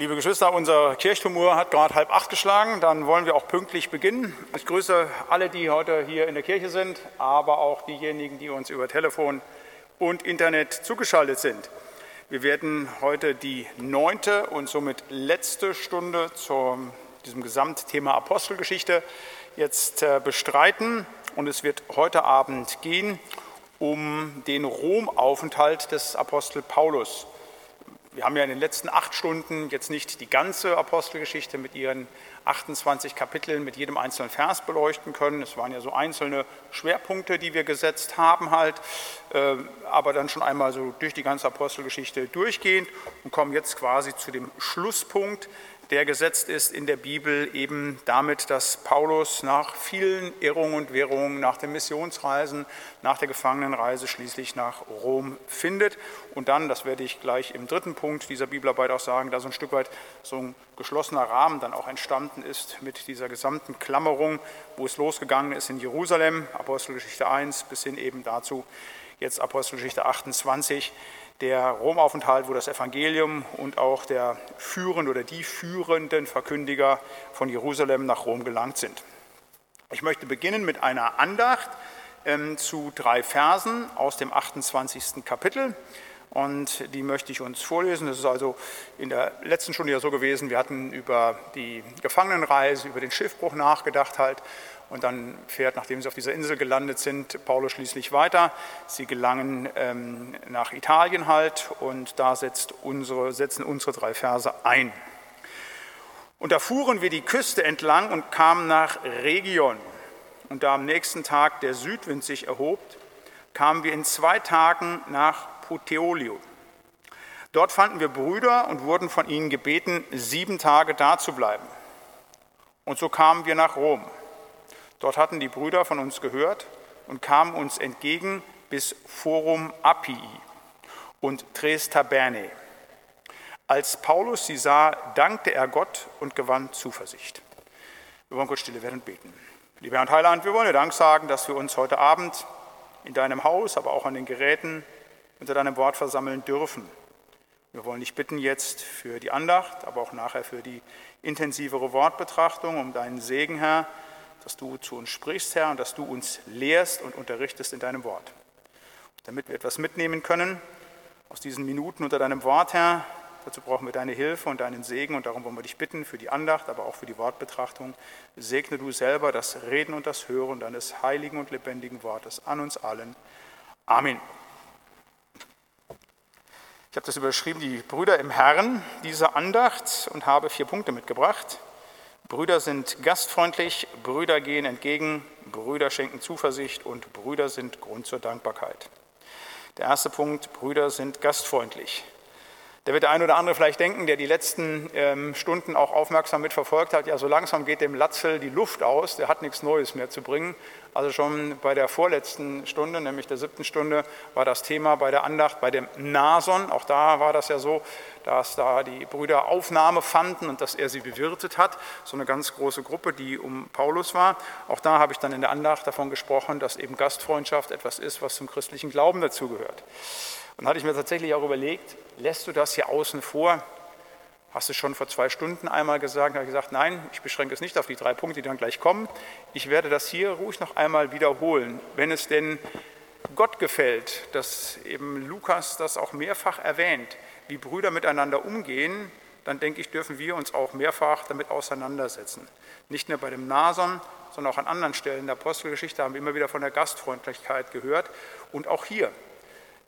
Liebe Geschwister, unser Kirchturmuhr hat gerade halb acht geschlagen. Dann wollen wir auch pünktlich beginnen. Ich grüße alle, die heute hier in der Kirche sind, aber auch diejenigen, die uns über Telefon und Internet zugeschaltet sind. Wir werden heute die neunte und somit letzte Stunde zu diesem Gesamtthema Apostelgeschichte jetzt äh, bestreiten. Und es wird heute Abend gehen um den Romaufenthalt des Apostel Paulus. Wir haben ja in den letzten acht Stunden jetzt nicht die ganze Apostelgeschichte mit ihren 28 Kapiteln mit jedem einzelnen Vers beleuchten können. Es waren ja so einzelne Schwerpunkte, die wir gesetzt haben halt, äh, aber dann schon einmal so durch die ganze Apostelgeschichte durchgehend und kommen jetzt quasi zu dem Schlusspunkt, der gesetzt ist in der Bibel eben damit, dass Paulus nach vielen Irrungen und Wirrungen, nach den Missionsreisen, nach der Gefangenenreise schließlich nach Rom findet. Und dann, das werde ich gleich im dritten Punkt dieser Bibelarbeit auch sagen, da so ein Stück weit so ein geschlossener Rahmen dann auch entstanden ist mit dieser gesamten Klammerung, wo es losgegangen ist in Jerusalem, Apostelgeschichte 1, bis hin eben dazu jetzt Apostelgeschichte 28 der Romaufenthalt, wo das Evangelium und auch der führende oder die führenden Verkündiger von Jerusalem nach Rom gelangt sind. Ich möchte beginnen mit einer Andacht ähm, zu drei Versen aus dem 28. Kapitel. Und die möchte ich uns vorlesen. Das ist also in der letzten Stunde ja so gewesen, wir hatten über die Gefangenenreise, über den Schiffbruch nachgedacht halt. Und dann fährt, nachdem sie auf dieser Insel gelandet sind, Paulus schließlich weiter. Sie gelangen ähm, nach Italien halt und da unsere, setzen unsere drei Verse ein. Und da fuhren wir die Küste entlang und kamen nach Region. Und da am nächsten Tag der Südwind sich erhob, kamen wir in zwei Tagen nach Puteolio. Dort fanden wir Brüder und wurden von ihnen gebeten, sieben Tage da zu bleiben. Und so kamen wir nach Rom. Dort hatten die Brüder von uns gehört und kamen uns entgegen bis Forum Appii und Tres Taberne. Als Paulus sie sah, dankte er Gott und gewann Zuversicht. Wir wollen kurz stille werden und beten. Lieber Herr und Heiland, wir wollen dir Dank sagen, dass wir uns heute Abend in deinem Haus, aber auch an den Geräten unter deinem Wort versammeln dürfen. Wir wollen dich bitten jetzt für die Andacht, aber auch nachher für die intensivere Wortbetrachtung, um deinen Segen, Herr, dass du zu uns sprichst, Herr, und dass du uns lehrst und unterrichtest in deinem Wort. Damit wir etwas mitnehmen können aus diesen Minuten unter deinem Wort, Herr, dazu brauchen wir deine Hilfe und deinen Segen und darum wollen wir dich bitten für die Andacht, aber auch für die Wortbetrachtung. Segne du selber das Reden und das Hören deines heiligen und lebendigen Wortes an uns allen. Amen. Ich habe das überschrieben, die Brüder im Herrn, diese Andacht, und habe vier Punkte mitgebracht. Brüder sind gastfreundlich, Brüder gehen entgegen, Brüder schenken Zuversicht und Brüder sind Grund zur Dankbarkeit. Der erste Punkt, Brüder sind gastfreundlich. Da wird der eine oder andere vielleicht denken, der die letzten ähm, Stunden auch aufmerksam mitverfolgt hat, ja, so langsam geht dem Latzel die Luft aus, der hat nichts Neues mehr zu bringen. Also schon bei der vorletzten Stunde, nämlich der siebten Stunde, war das Thema bei der Andacht, bei dem Nason. Auch da war das ja so, dass da die Brüder Aufnahme fanden und dass er sie bewirtet hat. So eine ganz große Gruppe, die um Paulus war. Auch da habe ich dann in der Andacht davon gesprochen, dass eben Gastfreundschaft etwas ist, was zum christlichen Glauben dazugehört. Und hatte ich mir tatsächlich auch überlegt, lässt du das hier außen vor? Hast du schon vor zwei Stunden einmal gesagt, habe ich gesagt, nein, ich beschränke es nicht auf die drei Punkte, die dann gleich kommen. Ich werde das hier ruhig noch einmal wiederholen, wenn es denn Gott gefällt, dass eben Lukas das auch mehrfach erwähnt, wie Brüder miteinander umgehen, dann denke ich, dürfen wir uns auch mehrfach damit auseinandersetzen. Nicht nur bei dem Nason, sondern auch an anderen Stellen der Apostelgeschichte haben wir immer wieder von der Gastfreundlichkeit gehört. Und auch hier,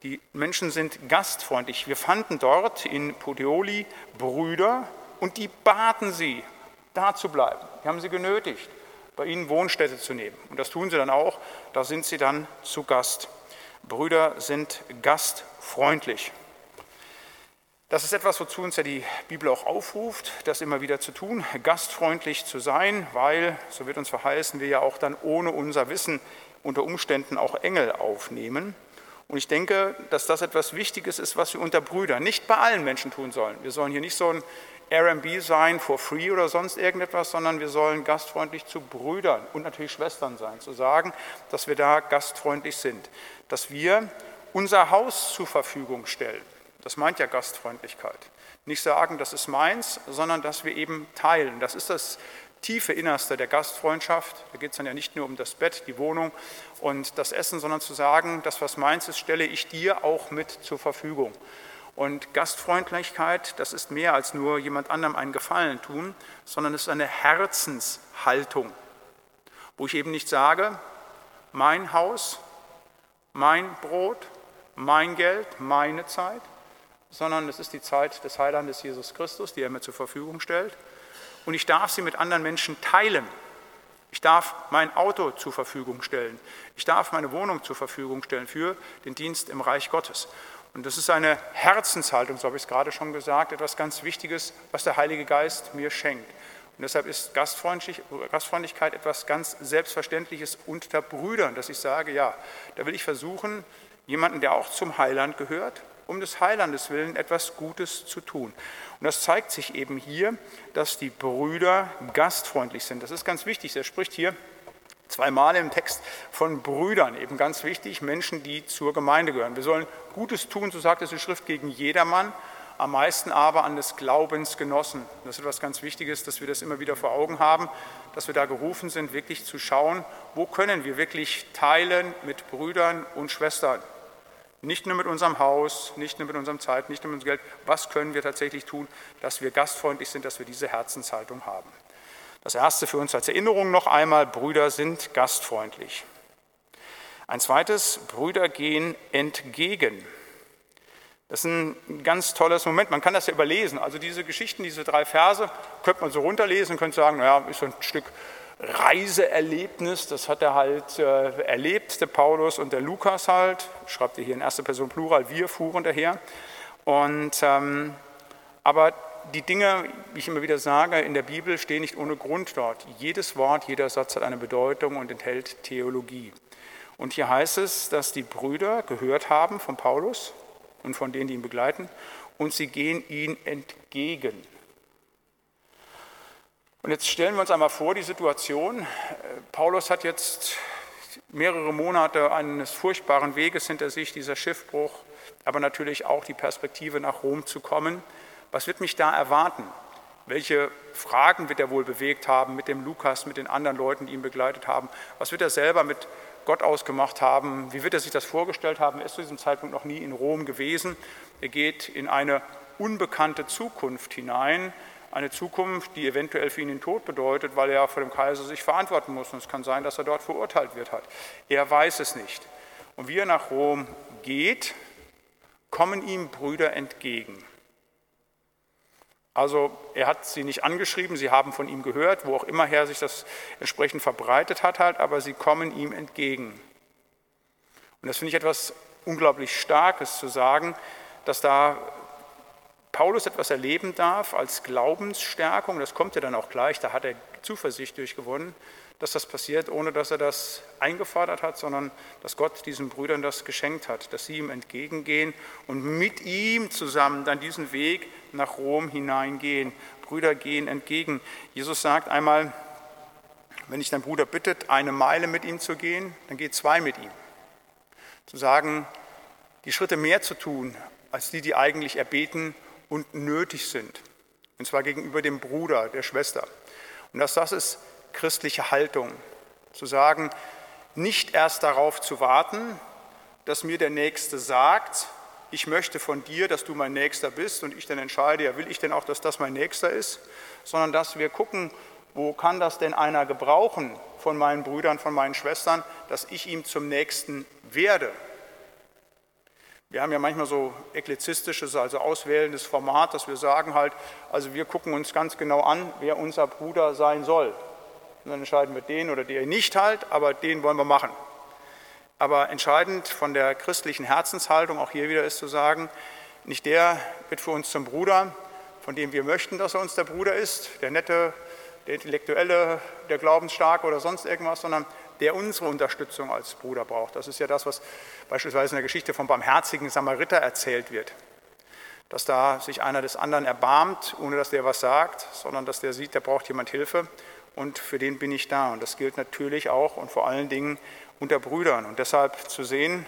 die Menschen sind gastfreundlich. Wir fanden dort in Puteoli Brüder und die baten sie, da zu bleiben. Wir haben sie genötigt, bei ihnen Wohnstätte zu nehmen. Und das tun sie dann auch. Da sind sie dann zu Gast. Brüder sind gastfreundlich. Das ist etwas, wozu uns ja die Bibel auch aufruft, das immer wieder zu tun, gastfreundlich zu sein, weil, so wird uns verheißen, wir ja auch dann ohne unser Wissen unter Umständen auch Engel aufnehmen. Und ich denke, dass das etwas Wichtiges ist, was wir unter Brüdern nicht bei allen Menschen tun sollen. Wir sollen hier nicht so ein RB sein for free oder sonst irgendetwas, sondern wir sollen gastfreundlich zu Brüdern und natürlich Schwestern sein, zu sagen, dass wir da gastfreundlich sind, dass wir unser Haus zur Verfügung stellen. Das meint ja Gastfreundlichkeit. Nicht sagen, das ist meins, sondern dass wir eben teilen. Das ist das tiefe Innerste der Gastfreundschaft. Da geht es dann ja nicht nur um das Bett, die Wohnung und das Essen, sondern zu sagen, das, was meins ist, stelle ich dir auch mit zur Verfügung. Und Gastfreundlichkeit, das ist mehr als nur jemand anderem einen Gefallen tun, sondern es ist eine Herzenshaltung, wo ich eben nicht sage, mein Haus, mein Brot, mein Geld, meine Zeit, sondern es ist die Zeit des Heilandes Jesus Christus, die er mir zur Verfügung stellt. Und ich darf sie mit anderen Menschen teilen. Ich darf mein Auto zur Verfügung stellen. Ich darf meine Wohnung zur Verfügung stellen für den Dienst im Reich Gottes. Und das ist eine Herzenshaltung, so habe ich es gerade schon gesagt, etwas ganz Wichtiges, was der Heilige Geist mir schenkt. Und deshalb ist Gastfreundlichkeit etwas ganz Selbstverständliches unter Brüdern, dass ich sage, ja, da will ich versuchen, jemanden, der auch zum Heiland gehört, um des Heilandes willen etwas Gutes zu tun. Und das zeigt sich eben hier, dass die Brüder gastfreundlich sind. Das ist ganz wichtig. Er spricht hier zweimal im Text von Brüdern, eben ganz wichtig, Menschen, die zur Gemeinde gehören. Wir sollen Gutes tun, so sagt es die Schrift, gegen jedermann, am meisten aber an des Glaubens genossen. Das ist etwas ganz Wichtiges, dass wir das immer wieder vor Augen haben, dass wir da gerufen sind, wirklich zu schauen, wo können wir wirklich teilen mit Brüdern und Schwestern. Nicht nur mit unserem Haus, nicht nur mit unserem Zeit, nicht nur mit unserem Geld. Was können wir tatsächlich tun, dass wir gastfreundlich sind, dass wir diese Herzenshaltung haben? Das erste für uns als Erinnerung noch einmal, Brüder sind gastfreundlich. Ein zweites, Brüder gehen entgegen. Das ist ein ganz tolles Moment. Man kann das ja überlesen. Also diese Geschichten, diese drei Verse, könnte man so runterlesen, könnte sagen, naja, ist so ein Stück Reiseerlebnis. Das hat er halt äh, erlebt, der Paulus und der Lukas halt. Schreibt er hier in erster Person Plural, wir fuhren daher. Und, ähm, aber die Dinge, wie ich immer wieder sage, in der Bibel stehen nicht ohne Grund dort. Jedes Wort, jeder Satz hat eine Bedeutung und enthält Theologie. Und hier heißt es, dass die Brüder gehört haben von Paulus, und von denen, die ihn begleiten, und sie gehen ihm entgegen. Und jetzt stellen wir uns einmal vor, die Situation, Paulus hat jetzt mehrere Monate eines furchtbaren Weges hinter sich, dieser Schiffbruch, aber natürlich auch die Perspektive nach Rom zu kommen. Was wird mich da erwarten? Welche Fragen wird er wohl bewegt haben mit dem Lukas, mit den anderen Leuten, die ihn begleitet haben? Was wird er selber mit Gott ausgemacht haben. Wie wird er sich das vorgestellt haben? Er ist zu diesem Zeitpunkt noch nie in Rom gewesen. Er geht in eine unbekannte Zukunft hinein, eine Zukunft, die eventuell für ihn den Tod bedeutet, weil er vor dem Kaiser sich verantworten muss. Und es kann sein, dass er dort verurteilt wird hat. Er weiß es nicht. Und wie er nach Rom geht, kommen ihm Brüder entgegen. Also er hat sie nicht angeschrieben, sie haben von ihm gehört, wo auch immer her sich das entsprechend verbreitet hat, halt, aber sie kommen ihm entgegen. Und das finde ich etwas unglaublich Starkes zu sagen, dass da Paulus etwas erleben darf als Glaubensstärkung, das kommt ja dann auch gleich, da hat er Zuversicht durchgewonnen, dass das passiert, ohne dass er das eingefordert hat, sondern dass Gott diesen Brüdern das geschenkt hat, dass sie ihm entgegengehen und mit ihm zusammen dann diesen Weg nach Rom hineingehen. Brüder gehen entgegen. Jesus sagt einmal, wenn dich dein Bruder bittet, eine Meile mit ihm zu gehen, dann geh zwei mit ihm. Zu sagen, die Schritte mehr zu tun, als die, die eigentlich erbeten und nötig sind. Und zwar gegenüber dem Bruder, der Schwester. Und dass das ist christliche Haltung. Zu sagen, nicht erst darauf zu warten, dass mir der Nächste sagt, ich möchte von dir, dass du mein Nächster bist und ich dann entscheide, ja, will ich denn auch, dass das mein Nächster ist, sondern dass wir gucken, wo kann das denn einer gebrauchen von meinen Brüdern, von meinen Schwestern, dass ich ihm zum Nächsten werde. Wir haben ja manchmal so eklizistisches, also auswählendes Format, dass wir sagen halt, also wir gucken uns ganz genau an, wer unser Bruder sein soll. Und dann entscheiden wir den oder den nicht halt, aber den wollen wir machen. Aber entscheidend von der christlichen Herzenshaltung auch hier wieder ist zu sagen, nicht der wird für uns zum Bruder, von dem wir möchten, dass er uns der Bruder ist, der nette, der intellektuelle, der glaubensstarke oder sonst irgendwas, sondern der unsere Unterstützung als Bruder braucht. Das ist ja das, was beispielsweise in der Geschichte vom barmherzigen Samariter erzählt wird. Dass da sich einer des anderen erbarmt, ohne dass der was sagt, sondern dass der sieht, der braucht jemand Hilfe und für den bin ich da. Und das gilt natürlich auch und vor allen Dingen unter Brüdern. Und deshalb zu sehen,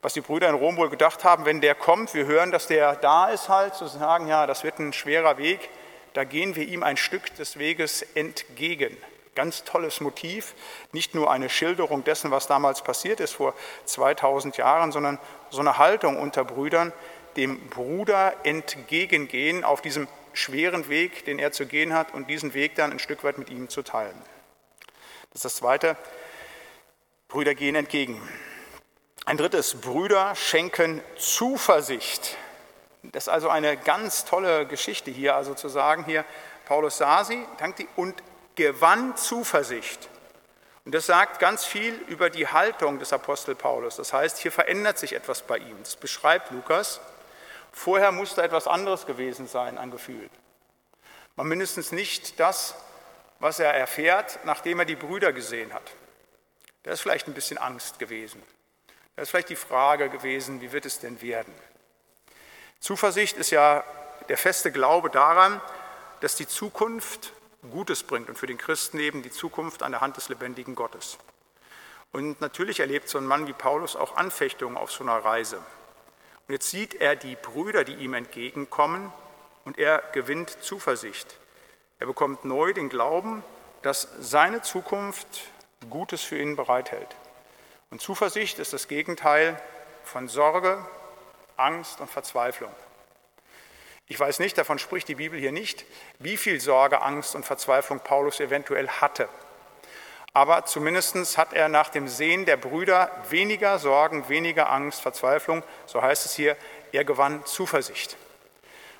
was die Brüder in Rom wohl gedacht haben, wenn der kommt, wir hören, dass der da ist halt, zu sagen, ja, das wird ein schwerer Weg, da gehen wir ihm ein Stück des Weges entgegen. Ganz tolles Motiv, nicht nur eine Schilderung dessen, was damals passiert ist vor 2000 Jahren, sondern so eine Haltung unter Brüdern, dem Bruder entgegengehen auf diesem schweren Weg, den er zu gehen hat, und diesen Weg dann ein Stück weit mit ihm zu teilen. Das ist das Zweite. Brüder gehen entgegen. Ein drittes, Brüder schenken Zuversicht. Das ist also eine ganz tolle Geschichte hier, also zu sagen hier, Paulus sah sie, dankte und gewann Zuversicht. Und das sagt ganz viel über die Haltung des Apostel Paulus. Das heißt, hier verändert sich etwas bei ihm. Das beschreibt Lukas. Vorher musste etwas anderes gewesen sein an Gefühl. Man mindestens nicht das, was er erfährt, nachdem er die Brüder gesehen hat. Da ist vielleicht ein bisschen Angst gewesen. Da ist vielleicht die Frage gewesen, wie wird es denn werden? Zuversicht ist ja der feste Glaube daran, dass die Zukunft Gutes bringt und für den Christen eben die Zukunft an der Hand des lebendigen Gottes. Und natürlich erlebt so ein Mann wie Paulus auch Anfechtungen auf so einer Reise. Und jetzt sieht er die Brüder, die ihm entgegenkommen, und er gewinnt Zuversicht. Er bekommt neu den Glauben, dass seine Zukunft Gutes für ihn bereithält. Und Zuversicht ist das Gegenteil von Sorge, Angst und Verzweiflung. Ich weiß nicht, davon spricht die Bibel hier nicht, wie viel Sorge, Angst und Verzweiflung Paulus eventuell hatte. Aber zumindest hat er nach dem Sehen der Brüder weniger Sorgen, weniger Angst, Verzweiflung, so heißt es hier, er gewann Zuversicht.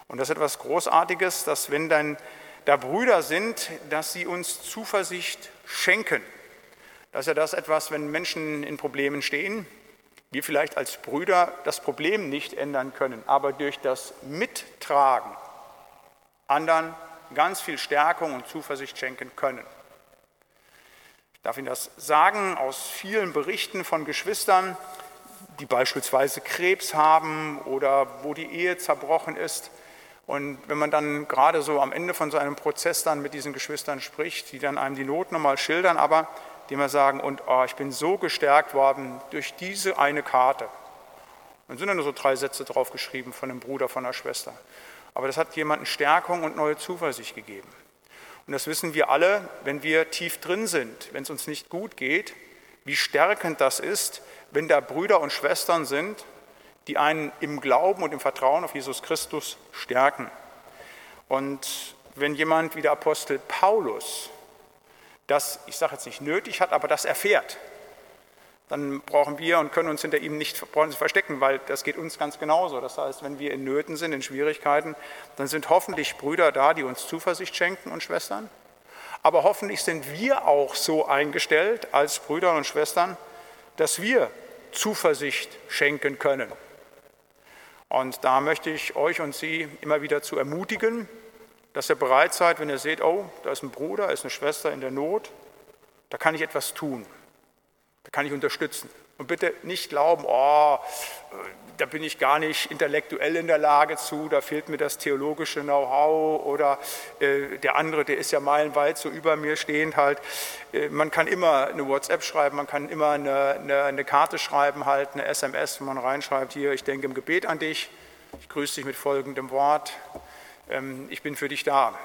Und das ist etwas Großartiges, dass wenn dann da Brüder sind, dass sie uns Zuversicht schenken. Das ist ja das etwas, wenn Menschen in Problemen stehen, wir vielleicht als Brüder das Problem nicht ändern können, aber durch das Mittragen anderen ganz viel Stärkung und Zuversicht schenken können. Ich darf Ihnen das sagen aus vielen Berichten von Geschwistern, die beispielsweise Krebs haben oder wo die Ehe zerbrochen ist. Und wenn man dann gerade so am Ende von so einem Prozess dann mit diesen Geschwistern spricht, die dann einem die Not nochmal schildern, aber die immer sagen, und oh, ich bin so gestärkt worden durch diese eine Karte. Dann sind da nur so drei Sätze drauf geschrieben von einem Bruder, von einer Schwester. Aber das hat jemanden Stärkung und neue Zuversicht gegeben. Und das wissen wir alle, wenn wir tief drin sind, wenn es uns nicht gut geht, wie stärkend das ist, wenn da Brüder und Schwestern sind, die einen im Glauben und im Vertrauen auf Jesus Christus stärken. Und wenn jemand wie der Apostel Paulus das, ich sage jetzt nicht nötig hat, aber das erfährt, dann brauchen wir und können uns hinter ihm nicht verstecken, weil das geht uns ganz genauso. Das heißt, wenn wir in Nöten sind, in Schwierigkeiten, dann sind hoffentlich Brüder da, die uns Zuversicht schenken und Schwestern. Aber hoffentlich sind wir auch so eingestellt als Brüder und Schwestern, dass wir Zuversicht schenken können. Und da möchte ich euch und Sie immer wieder zu ermutigen, dass ihr bereit seid, wenn ihr seht, oh, da ist ein Bruder, da ist eine Schwester in der Not, da kann ich etwas tun, da kann ich unterstützen. Und bitte nicht glauben, oh, da bin ich gar nicht intellektuell in der Lage zu, da fehlt mir das theologische Know-how oder äh, der andere, der ist ja meilenweit so über mir stehend halt. Äh, man kann immer eine WhatsApp schreiben, man kann immer eine, eine, eine Karte schreiben, halt eine SMS, wo man reinschreibt, hier, ich denke im Gebet an dich, ich grüße dich mit folgendem Wort, ich bin für dich da.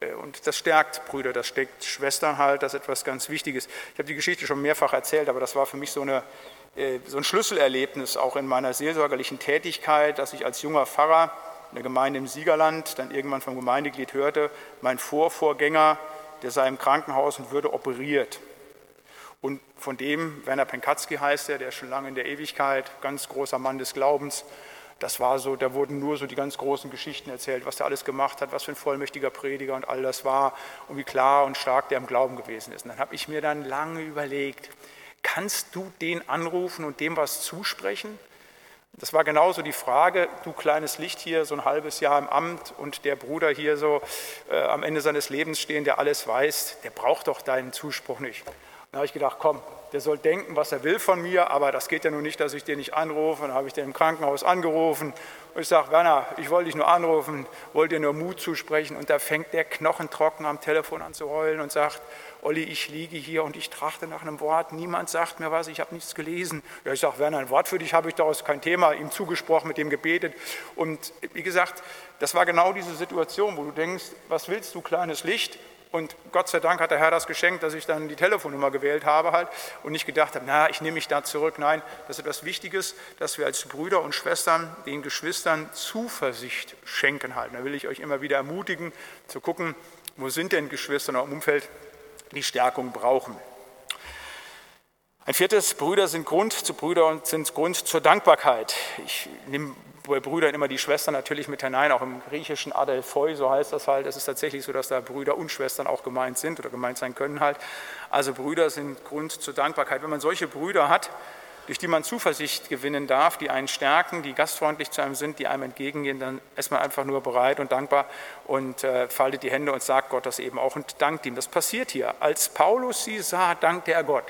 Äh, und das stärkt Brüder, das steckt Schwestern halt, das ist etwas ganz Wichtiges. Ich habe die Geschichte schon mehrfach erzählt, aber das war für mich so, eine, äh, so ein Schlüsselerlebnis auch in meiner seelsorgerlichen Tätigkeit, dass ich als junger Pfarrer in der Gemeinde im Siegerland dann irgendwann vom Gemeindeglied hörte, mein Vorvorgänger, der sei im Krankenhaus und würde operiert. Und von dem, Werner Penkatzki heißt er, der schon lange in der Ewigkeit, ganz großer Mann des Glaubens, das war so, da wurden nur so die ganz großen Geschichten erzählt, was er alles gemacht hat, was für ein vollmächtiger Prediger und all das war und wie klar und stark der im Glauben gewesen ist. Und dann habe ich mir dann lange überlegt, kannst du den anrufen und dem was zusprechen? Das war genauso die Frage, du kleines Licht hier, so ein halbes Jahr im Amt und der Bruder hier so äh, am Ende seines Lebens stehen, der alles weiß, der braucht doch deinen Zuspruch nicht. Da habe ich gedacht, komm, der soll denken, was er will von mir, aber das geht ja nun nicht, dass ich den nicht anrufe. Dann habe ich den im Krankenhaus angerufen und ich sage, Werner, ich wollte dich nur anrufen, wollte dir nur Mut zusprechen. Und da fängt der knochentrocken am Telefon an zu heulen und sagt, Olli, ich liege hier und ich trachte nach einem Wort, niemand sagt mir was, ich habe nichts gelesen. Ja, ich sage, Werner, ein Wort für dich habe ich daraus kein Thema, ihm zugesprochen, mit ihm gebetet. Und wie gesagt, das war genau diese Situation, wo du denkst, was willst du, kleines Licht? Und Gott sei Dank hat der Herr das geschenkt, dass ich dann die Telefonnummer gewählt habe halt und nicht gedacht habe, na, ich nehme mich da zurück. Nein, das ist etwas Wichtiges, dass wir als Brüder und Schwestern den Geschwistern Zuversicht schenken halt. Da will ich euch immer wieder ermutigen, zu gucken, wo sind denn Geschwister im Umfeld, die Stärkung brauchen. Ein viertes, Brüder sind Grund zu Brüder und sind Grund zur Dankbarkeit. Ich nehme bei Brüdern immer die Schwestern natürlich mit hinein, auch im griechischen Adelphoi, so heißt das halt. Es ist tatsächlich so, dass da Brüder und Schwestern auch gemeint sind oder gemeint sein können halt. Also Brüder sind Grund zur Dankbarkeit. Wenn man solche Brüder hat, durch die man Zuversicht gewinnen darf, die einen stärken, die gastfreundlich zu einem sind, die einem entgegengehen, dann ist man einfach nur bereit und dankbar und äh, faltet die Hände und sagt Gott das eben auch und dankt ihm. Das passiert hier. Als Paulus sie sah, dankte er Gott.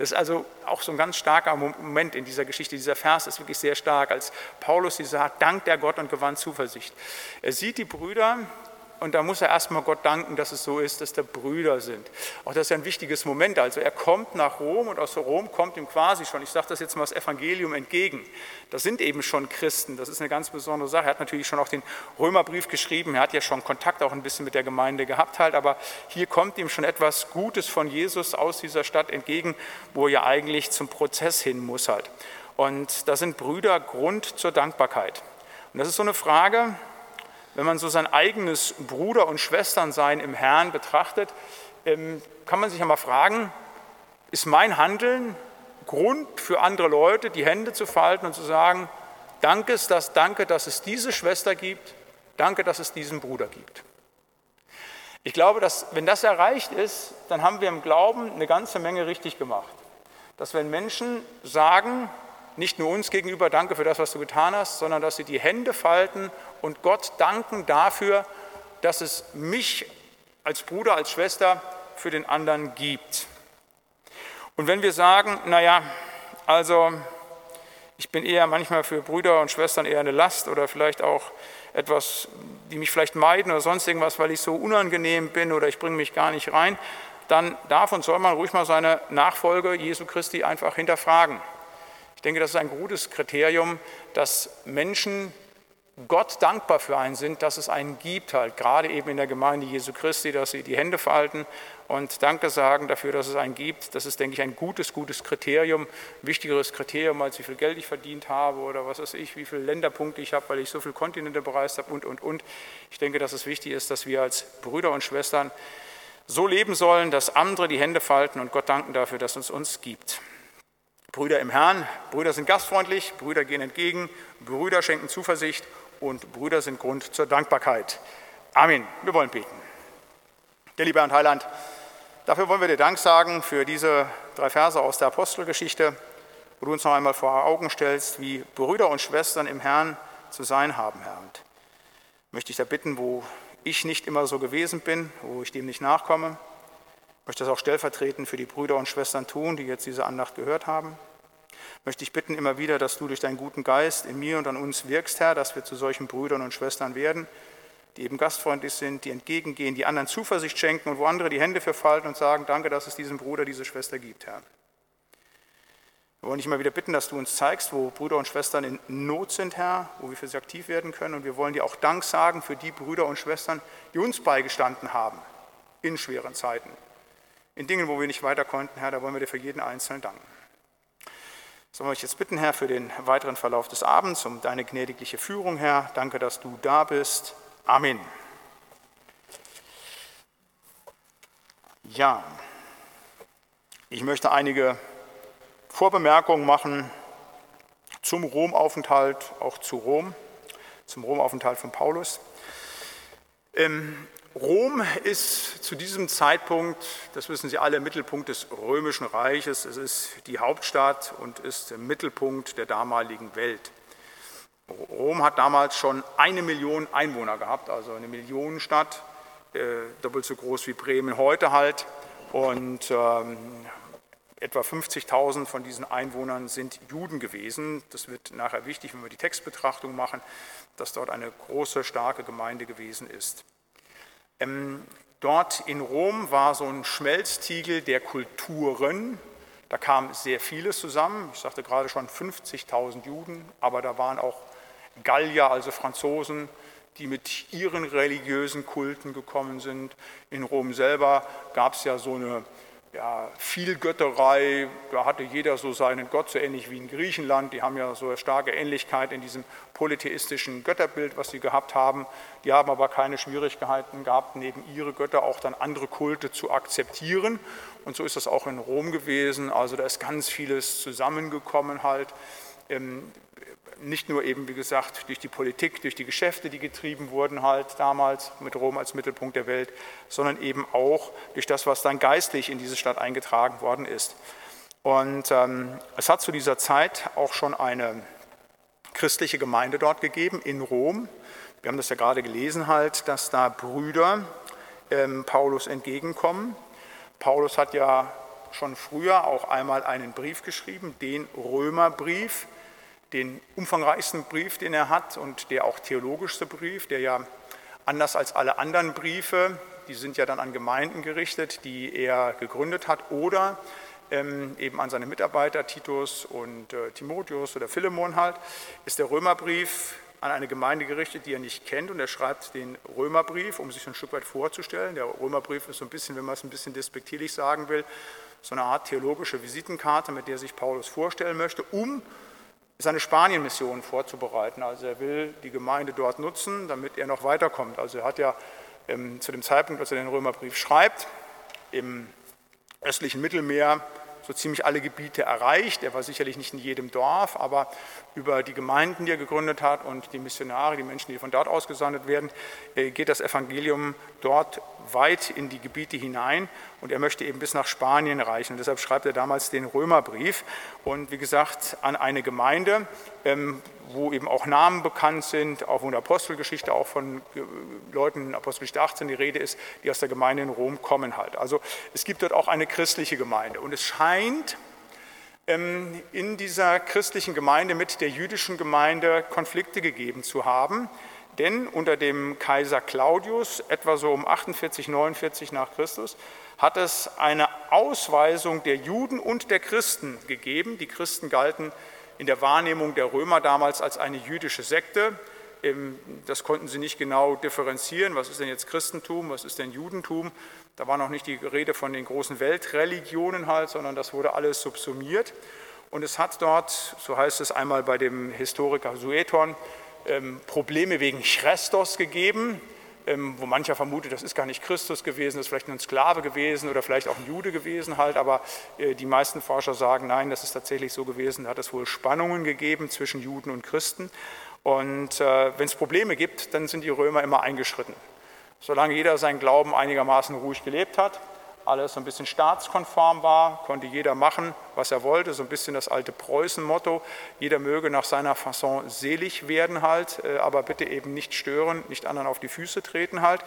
Das ist also auch so ein ganz starker Moment in dieser Geschichte. Dieser Vers ist wirklich sehr stark. Als Paulus sie sagt, dankt er Gott und gewann Zuversicht. Er sieht die Brüder und da muss er erstmal Gott danken, dass es so ist, dass da Brüder sind. Auch das ist ein wichtiges Moment. Also er kommt nach Rom und aus Rom kommt ihm quasi schon, ich sage das jetzt mal das Evangelium entgegen. Das sind eben schon Christen, das ist eine ganz besondere Sache. Er hat natürlich schon auch den Römerbrief geschrieben, er hat ja schon Kontakt auch ein bisschen mit der Gemeinde gehabt halt, aber hier kommt ihm schon etwas Gutes von Jesus aus dieser Stadt entgegen, wo er ja eigentlich zum Prozess hin muss halt. Und da sind Brüder Grund zur Dankbarkeit. Und das ist so eine Frage, wenn man so sein eigenes Bruder- und Schwesternsein im Herrn betrachtet, ähm, kann man sich ja mal fragen, ist mein Handeln Grund für andere Leute, die Hände zu falten und zu sagen, danke, dass, danke, dass es diese Schwester gibt, danke, dass es diesen Bruder gibt. Ich glaube, dass wenn das erreicht ist, dann haben wir im Glauben eine ganze Menge richtig gemacht. Dass wenn Menschen sagen, nicht nur uns gegenüber, danke für das, was du getan hast, sondern dass sie die Hände falten und Gott danken dafür, dass es mich als Bruder, als Schwester für den anderen gibt. Und wenn wir sagen, naja, also ich bin eher manchmal für Brüder und Schwestern eher eine Last oder vielleicht auch etwas, die mich vielleicht meiden oder sonst irgendwas, weil ich so unangenehm bin oder ich bringe mich gar nicht rein, dann darf und soll man ruhig mal seine Nachfolge Jesu Christi einfach hinterfragen. Ich denke, das ist ein gutes Kriterium, dass Menschen Gott dankbar für einen sind, dass es einen gibt, halt, gerade eben in der Gemeinde Jesu Christi, dass sie die Hände falten und Danke sagen dafür, dass es einen gibt. Das ist, denke ich, ein gutes, gutes Kriterium, ein wichtigeres Kriterium, als wie viel Geld ich verdient habe oder was weiß ich, wie viele Länderpunkte ich habe, weil ich so viele Kontinente bereist habe und, und, und. Ich denke, dass es wichtig ist, dass wir als Brüder und Schwestern so leben sollen, dass andere die Hände falten und Gott danken dafür, dass es uns gibt. Brüder im Herrn, Brüder sind gastfreundlich, Brüder gehen entgegen, Brüder schenken Zuversicht und Brüder sind Grund zur Dankbarkeit. Amen. Wir wollen beten. Der liebe Herr Heiland, dafür wollen wir dir Dank sagen für diese drei Verse aus der Apostelgeschichte, wo du uns noch einmal vor Augen stellst, wie Brüder und Schwestern im Herrn zu sein haben, Herr. Und möchte ich da bitten, wo ich nicht immer so gewesen bin, wo ich dem nicht nachkomme, möchte das auch stellvertretend für die Brüder und Schwestern tun, die jetzt diese Andacht gehört haben. Möchte ich bitten immer wieder, dass du durch deinen guten Geist in mir und an uns wirkst, Herr, dass wir zu solchen Brüdern und Schwestern werden, die eben gastfreundlich sind, die entgegengehen, die anderen Zuversicht schenken und wo andere die Hände für falten und sagen, danke, dass es diesen Bruder, diese Schwester gibt, Herr. Wir wollen dich immer wieder bitten, dass du uns zeigst, wo Brüder und Schwestern in Not sind, Herr, wo wir für sie aktiv werden können. Und wir wollen dir auch Dank sagen für die Brüder und Schwestern, die uns beigestanden haben in schweren Zeiten in Dingen, wo wir nicht weiter konnten, Herr, da wollen wir dir für jeden Einzelnen danken. Sollen wir euch jetzt bitten, Herr, für den weiteren Verlauf des Abends, um deine gnädigliche Führung, Herr. Danke, dass du da bist. Amen. Ja, ich möchte einige Vorbemerkungen machen zum Romaufenthalt, auch zu Rom, zum Romaufenthalt von Paulus. Rom ist zu diesem Zeitpunkt, das wissen Sie alle, Mittelpunkt des römischen Reiches. Es ist die Hauptstadt und ist Mittelpunkt der damaligen Welt. Rom hat damals schon eine Million Einwohner gehabt, also eine Millionenstadt, äh, doppelt so groß wie Bremen heute halt. Und ähm, etwa 50.000 von diesen Einwohnern sind Juden gewesen. Das wird nachher wichtig, wenn wir die Textbetrachtung machen, dass dort eine große, starke Gemeinde gewesen ist. Ähm, dort in Rom war so ein Schmelztiegel der Kulturen. Da kam sehr vieles zusammen. Ich sagte gerade schon 50.000 Juden, aber da waren auch Gallier, also Franzosen, die mit ihren religiösen Kulten gekommen sind. In Rom selber gab es ja so eine ja, Vielgötterei, da hatte jeder so seinen Gott, so ähnlich wie in Griechenland. Die haben ja so eine starke Ähnlichkeit in diesem polytheistischen Götterbild, was sie gehabt haben. Die haben aber keine Schwierigkeiten gehabt, neben ihre Götter auch dann andere Kulte zu akzeptieren. Und so ist das auch in Rom gewesen. Also da ist ganz vieles zusammengekommen halt. Ähm, nicht nur eben, wie gesagt, durch die Politik, durch die Geschäfte, die getrieben wurden halt damals mit Rom als Mittelpunkt der Welt, sondern eben auch durch das, was dann geistlich in diese Stadt eingetragen worden ist. Und ähm, es hat zu dieser Zeit auch schon eine christliche Gemeinde dort gegeben in Rom. Wir haben das ja gerade gelesen halt, dass da Brüder ähm, Paulus entgegenkommen. Paulus hat ja schon früher auch einmal einen Brief geschrieben, den Römerbrief, den umfangreichsten Brief, den er hat und der auch theologischste Brief, der ja anders als alle anderen Briefe, die sind ja dann an Gemeinden gerichtet, die er gegründet hat oder eben an seine Mitarbeiter Titus und äh, Timotheus oder Philemon halt, ist der Römerbrief an eine Gemeinde gerichtet, die er nicht kennt und er schreibt den Römerbrief, um sich ein Stück weit vorzustellen. Der Römerbrief ist so ein bisschen, wenn man es ein bisschen despektierlich sagen will, so eine Art theologische Visitenkarte, mit der sich Paulus vorstellen möchte, um seine Spanien-Mission vorzubereiten. Also er will die Gemeinde dort nutzen, damit er noch weiterkommt. Also er hat ja ähm, zu dem Zeitpunkt, als er den Römerbrief schreibt, im östlichen Mittelmeer so ziemlich alle Gebiete erreicht. Er war sicherlich nicht in jedem Dorf, aber über die Gemeinden, die er gegründet hat und die Missionare, die Menschen, die von dort ausgesandt werden, äh, geht das Evangelium dort weit in die Gebiete hinein und er möchte eben bis nach Spanien reichen. Und deshalb schreibt er damals den Römerbrief und wie gesagt an eine Gemeinde, ähm, wo eben auch Namen bekannt sind, auch wo in der Apostelgeschichte auch von äh, Leuten in Apostelgeschichte 18 die Rede ist, die aus der Gemeinde in Rom kommen halt. Also es gibt dort auch eine christliche Gemeinde und es scheint ähm, in dieser christlichen Gemeinde mit der jüdischen Gemeinde Konflikte gegeben zu haben, denn unter dem Kaiser Claudius, etwa so um 48, 49 nach Christus, hat es eine Ausweisung der Juden und der Christen gegeben. Die Christen galten in der Wahrnehmung der Römer damals als eine jüdische Sekte. Das konnten sie nicht genau differenzieren. Was ist denn jetzt Christentum, was ist denn Judentum? Da war noch nicht die Rede von den großen Weltreligionen halt, sondern das wurde alles subsumiert. Und es hat dort, so heißt es einmal bei dem Historiker Sueton, ähm, Probleme wegen Chrestos gegeben, ähm, wo mancher vermutet, das ist gar nicht Christus gewesen, das ist vielleicht ein Sklave gewesen oder vielleicht auch ein Jude gewesen halt, aber äh, die meisten Forscher sagen, nein, das ist tatsächlich so gewesen, da hat es wohl Spannungen gegeben zwischen Juden und Christen. Und äh, wenn es Probleme gibt, dann sind die Römer immer eingeschritten. Solange jeder seinen Glauben einigermaßen ruhig gelebt hat, alles so ein bisschen staatskonform war, konnte jeder machen, was er wollte, so ein bisschen das alte Preußen-Motto, jeder möge nach seiner Fasson selig werden halt, äh, aber bitte eben nicht stören, nicht anderen auf die Füße treten halt.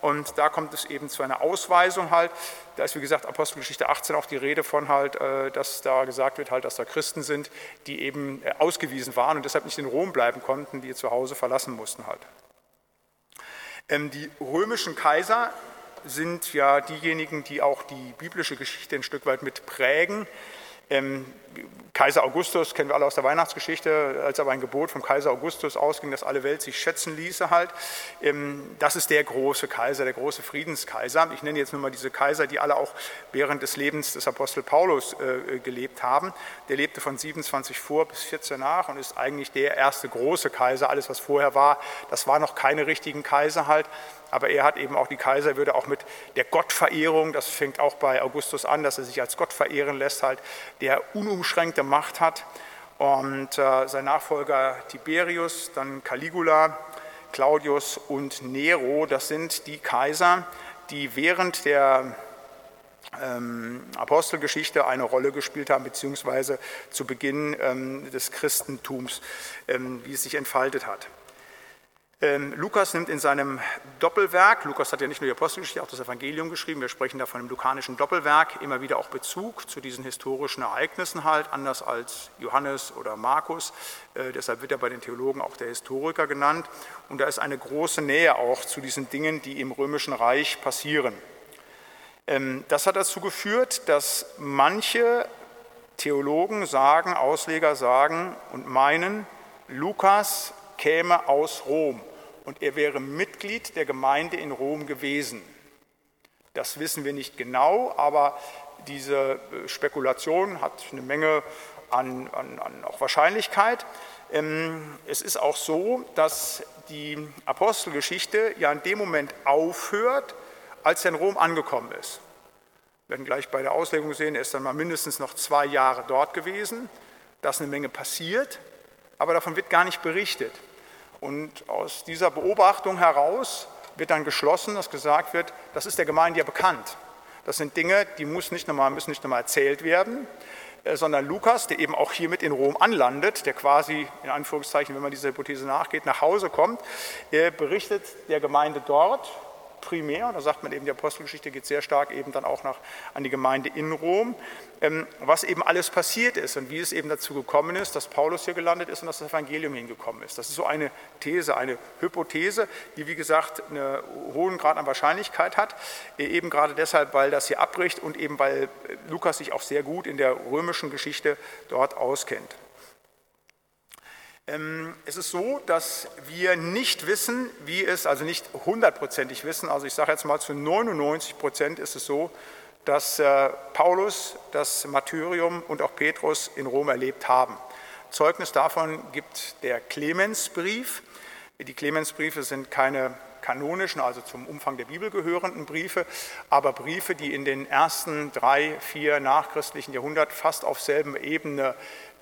Und da kommt es eben zu einer Ausweisung halt. Da ist, wie gesagt, Apostelgeschichte 18 auch die Rede von halt, äh, dass da gesagt wird halt, dass da Christen sind, die eben äh, ausgewiesen waren und deshalb nicht in Rom bleiben konnten, die ihr Zuhause verlassen mussten halt. Ähm, die römischen Kaiser sind ja diejenigen, die auch die biblische Geschichte ein Stück weit mit prägen. Ähm, Kaiser Augustus kennen wir alle aus der Weihnachtsgeschichte, als aber ein Gebot vom Kaiser Augustus ausging, dass alle Welt sich schätzen ließe halt. Ähm, das ist der große Kaiser, der große Friedenskaiser. Ich nenne jetzt nur mal diese Kaiser, die alle auch während des Lebens des Apostel Paulus äh, gelebt haben. Der lebte von 27 vor bis 14 nach und ist eigentlich der erste große Kaiser. Alles, was vorher war, das war noch keine richtigen Kaiser halt. Aber er hat eben auch die Kaiserwürde auch mit der Gottverehrung, das fängt auch bei Augustus an, dass er sich als Gott verehren lässt, halt, der unumschränkte Macht hat. Und äh, sein Nachfolger Tiberius, dann Caligula, Claudius und Nero, das sind die Kaiser, die während der ähm, Apostelgeschichte eine Rolle gespielt haben, beziehungsweise zu Beginn ähm, des Christentums, ähm, wie es sich entfaltet hat. Ähm, Lukas nimmt in seinem Doppelwerk, Lukas hat ja nicht nur die Apostelgeschichte, auch das Evangelium geschrieben, wir sprechen da von einem lukanischen Doppelwerk, immer wieder auch Bezug zu diesen historischen Ereignissen halt, anders als Johannes oder Markus. Äh, deshalb wird er bei den Theologen auch der Historiker genannt. Und da ist eine große Nähe auch zu diesen Dingen, die im Römischen Reich passieren. Ähm, das hat dazu geführt, dass manche Theologen sagen, Ausleger sagen und meinen, Lukas käme aus Rom und er wäre Mitglied der Gemeinde in Rom gewesen. Das wissen wir nicht genau, aber diese äh, Spekulation hat eine Menge an, an, an auch Wahrscheinlichkeit. Ähm, es ist auch so, dass die Apostelgeschichte ja in dem Moment aufhört, als er in Rom angekommen ist. Wir werden gleich bei der Auslegung sehen, er ist dann mal mindestens noch zwei Jahre dort gewesen. Da ist eine Menge passiert, aber davon wird gar nicht berichtet. Und aus dieser Beobachtung heraus wird dann geschlossen, dass gesagt wird, das ist der Gemeinde ja bekannt. Das sind Dinge, die muss nicht nochmal, müssen nicht nochmal erzählt werden, äh, sondern Lukas, der eben auch hier mit in Rom anlandet, der quasi, in Anführungszeichen, wenn man dieser Hypothese nachgeht, nach Hause kommt, er berichtet der Gemeinde dort, primär, da sagt man eben, die Apostelgeschichte geht sehr stark eben dann auch nach, an die Gemeinde in Rom, ähm, was eben alles passiert ist und wie es eben dazu gekommen ist, dass Paulus hier gelandet ist und dass das Evangelium hingekommen ist. Das ist so eine These, eine Hypothese, die wie gesagt einen hohen Grad an Wahrscheinlichkeit hat, äh, eben gerade deshalb, weil das hier abbricht und eben weil äh, Lukas sich auch sehr gut in der römischen Geschichte dort auskennt. Ähm, es ist so, dass wir nicht wissen, wie es, also nicht hundertprozentig wissen, also ich sage jetzt mal zu 99 Prozent ist es so, dass äh, Paulus das Martyrium und auch Petrus in Rom erlebt haben. Zeugnis davon gibt der Clemensbrief. Die Clemensbriefe sind keine kanonischen, also zum Umfang der Bibel gehörenden Briefe, aber Briefe, die in den ersten drei, vier nachchristlichen Jahrhunderten fast auf selben Ebene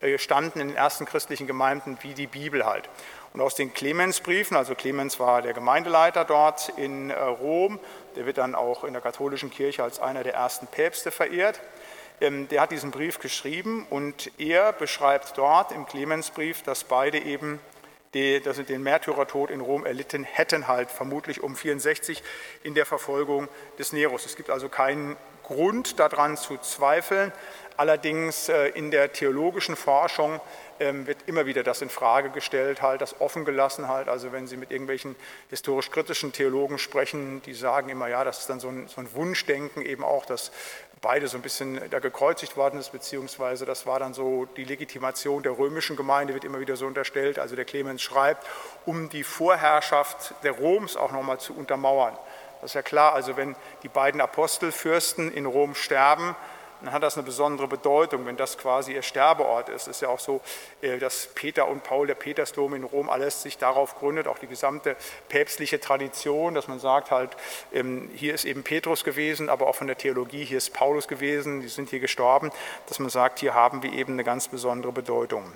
äh, standen in den ersten christlichen Gemeinden wie die Bibel halt. Und aus den Clemensbriefen, also Clemens war der Gemeindeleiter dort in äh, Rom, der wird dann auch in der katholischen Kirche als einer der ersten Päpste verehrt. Ähm, der hat diesen Brief geschrieben und er beschreibt dort im Clemensbrief, dass beide eben den Märtyrertod in Rom erlitten hätten, halt vermutlich um 64 in der Verfolgung des Neros. Es gibt also keinen Grund daran zu zweifeln, Allerdings äh, in der theologischen Forschung ähm, wird immer wieder das in Frage gestellt, halt, das offen gelassen halt. Also wenn Sie mit irgendwelchen historisch-kritischen Theologen sprechen, die sagen immer, ja, das ist dann so ein, so ein Wunschdenken eben auch, dass beide so ein bisschen da gekreuzigt worden ist, beziehungsweise das war dann so die Legitimation der römischen Gemeinde, wird immer wieder so unterstellt. Also der Clemens schreibt, um die Vorherrschaft der Roms auch nochmal zu untermauern. Das ist ja klar, also wenn die beiden Apostelfürsten in Rom sterben, dann hat das eine besondere Bedeutung, wenn das quasi ihr Sterbeort ist. Es ist ja auch so, äh, dass Peter und Paul, der Petersdom in Rom, alles sich darauf gründet, auch die gesamte päpstliche Tradition, dass man sagt halt, ähm, hier ist eben Petrus gewesen, aber auch von der Theologie, hier ist Paulus gewesen, die sind hier gestorben, dass man sagt, hier haben wir eben eine ganz besondere Bedeutung.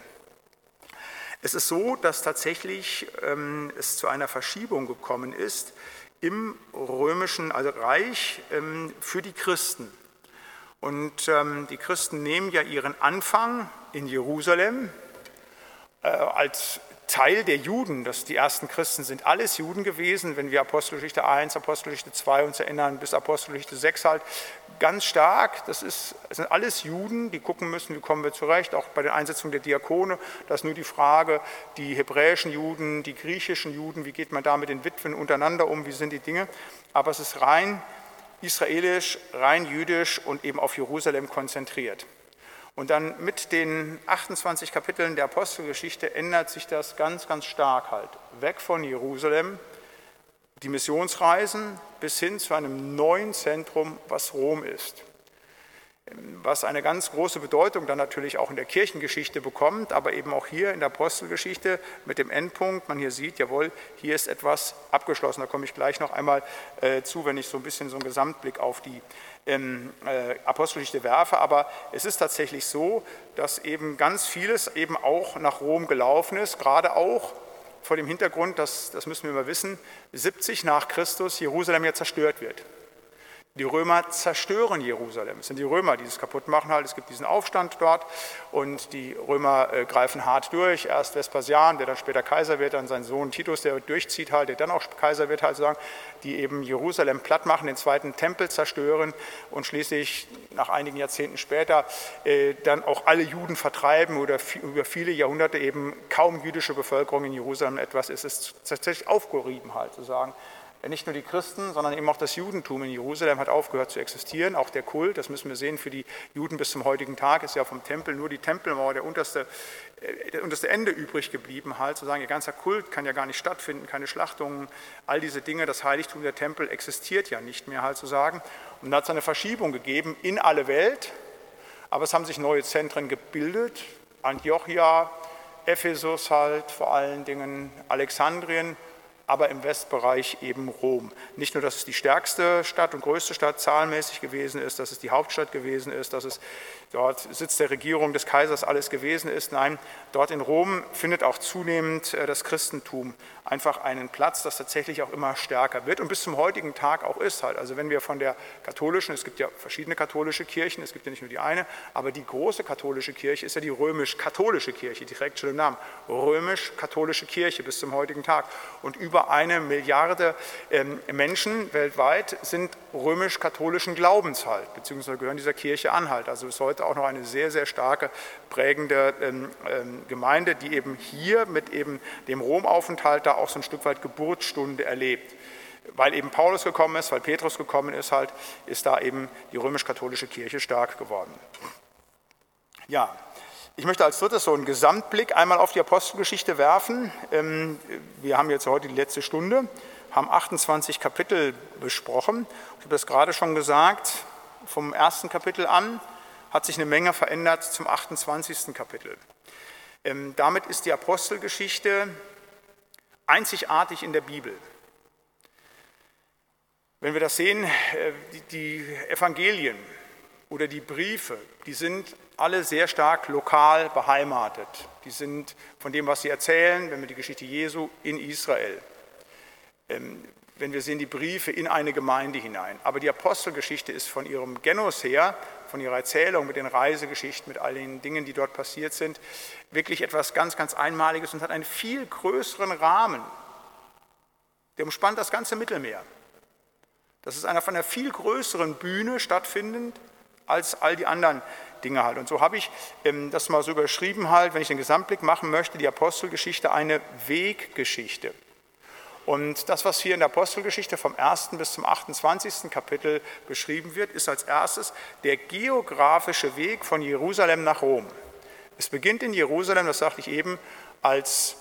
Es ist so, dass tatsächlich ähm, es zu einer Verschiebung gekommen ist im römischen also Reich ähm, für die Christen. Und ähm, die Christen nehmen ja ihren Anfang in Jerusalem äh, als Teil der Juden. Das, die ersten Christen sind alles Juden gewesen, wenn wir Apostelgeschichte 1, Apostelgeschichte 2 uns erinnern, bis Apostelgeschichte 6 halt ganz stark. Das, ist, das sind alles Juden, die gucken müssen, wie kommen wir zurecht. Auch bei der Einsetzung der Diakone, da ist nur die Frage, die hebräischen Juden, die griechischen Juden, wie geht man da mit den Witwen untereinander um, wie sind die Dinge. Aber es ist rein israelisch, rein jüdisch und eben auf Jerusalem konzentriert. Und dann mit den 28 Kapiteln der Apostelgeschichte ändert sich das ganz, ganz stark halt. Weg von Jerusalem, die Missionsreisen bis hin zu einem neuen Zentrum, was Rom ist was eine ganz große Bedeutung dann natürlich auch in der Kirchengeschichte bekommt, aber eben auch hier in der Apostelgeschichte mit dem Endpunkt, man hier sieht, jawohl, hier ist etwas abgeschlossen. Da komme ich gleich noch einmal äh, zu, wenn ich so ein bisschen so einen Gesamtblick auf die ähm, äh, Apostelgeschichte werfe. Aber es ist tatsächlich so, dass eben ganz vieles eben auch nach Rom gelaufen ist, gerade auch vor dem Hintergrund, dass, das müssen wir mal wissen, 70 nach Christus Jerusalem ja zerstört wird. Die Römer zerstören Jerusalem. Es sind die Römer, die es kaputt machen. Halt. Es gibt diesen Aufstand dort und die Römer äh, greifen hart durch. Erst Vespasian, der dann später Kaiser wird, dann sein Sohn Titus, der durchzieht, halt, der dann auch Kaiser wird, halt, sagen, die eben Jerusalem platt machen, den zweiten Tempel zerstören und schließlich nach einigen Jahrzehnten später äh, dann auch alle Juden vertreiben oder über viele Jahrhunderte eben kaum jüdische Bevölkerung in Jerusalem etwas ist. Es ist tatsächlich aufgerieben, halt, zu nicht nur die Christen, sondern eben auch das Judentum in Jerusalem hat aufgehört zu existieren. Auch der Kult, das müssen wir sehen, für die Juden bis zum heutigen Tag ist ja vom Tempel nur die Tempelmauer, der unterste, äh, der unterste Ende übrig geblieben. Halt, sozusagen, ihr ganzer Kult kann ja gar nicht stattfinden, keine Schlachtungen, all diese Dinge. Das Heiligtum der Tempel existiert ja nicht mehr, halt zu sagen. Und da hat es eine Verschiebung gegeben in alle Welt. Aber es haben sich neue Zentren gebildet. Antiochia, Ephesus halt, vor allen Dingen Alexandrien aber im Westbereich eben Rom. Nicht nur, dass es die stärkste Stadt und größte Stadt zahlenmäßig gewesen ist, dass es die Hauptstadt gewesen ist, dass es dort Sitz der Regierung des Kaisers alles gewesen ist. Nein, dort in Rom findet auch zunehmend äh, das Christentum einfach einen Platz, das tatsächlich auch immer stärker wird und bis zum heutigen Tag auch ist halt. Also wenn wir von der katholischen, es gibt ja verschiedene katholische Kirchen, es gibt ja nicht nur die eine, aber die große katholische Kirche ist ja die römisch-katholische Kirche, direkt schon im Namen. Römisch-katholische Kirche bis zum heutigen Tag. Und über eine Milliarde ähm, Menschen weltweit sind römisch-katholischen Glaubens halt, beziehungsweise gehören dieser Kirche an halt. Also bis heute auch noch eine sehr, sehr starke, prägende ähm, ähm, Gemeinde, die eben hier mit eben dem Romaufenthalt da auch so ein Stück weit Geburtsstunde erlebt. Weil eben Paulus gekommen ist, weil Petrus gekommen ist, halt, ist da eben die römisch-katholische Kirche stark geworden. Ja, ich möchte als drittes so einen Gesamtblick einmal auf die Apostelgeschichte werfen. Ähm, wir haben jetzt heute die letzte Stunde, haben 28 Kapitel besprochen. Ich habe das gerade schon gesagt, vom ersten Kapitel an hat sich eine Menge verändert zum 28. Kapitel. Ähm, damit ist die Apostelgeschichte einzigartig in der Bibel. Wenn wir das sehen, äh, die Evangelien oder die Briefe, die sind alle sehr stark lokal beheimatet. Die sind von dem, was sie erzählen, wenn wir die Geschichte Jesu in Israel, ähm, wenn wir sehen die Briefe in eine Gemeinde hinein. Aber die Apostelgeschichte ist von ihrem Genos her, von ihrer Erzählung mit den Reisegeschichten, mit all den Dingen, die dort passiert sind, wirklich etwas ganz, ganz Einmaliges und hat einen viel größeren Rahmen. Der umspannt das ganze Mittelmeer. Das ist einer von einer viel größeren Bühne stattfindend als all die anderen Dinge halt. Und so habe ich ähm, das mal so überschrieben halt, wenn ich den Gesamtblick machen möchte, die Apostelgeschichte eine Weggeschichte. Und das, was hier in der Apostelgeschichte vom 1. bis zum 28. Kapitel beschrieben wird, ist als erstes der geografische Weg von Jerusalem nach Rom. Es beginnt in Jerusalem, das sagte ich eben, als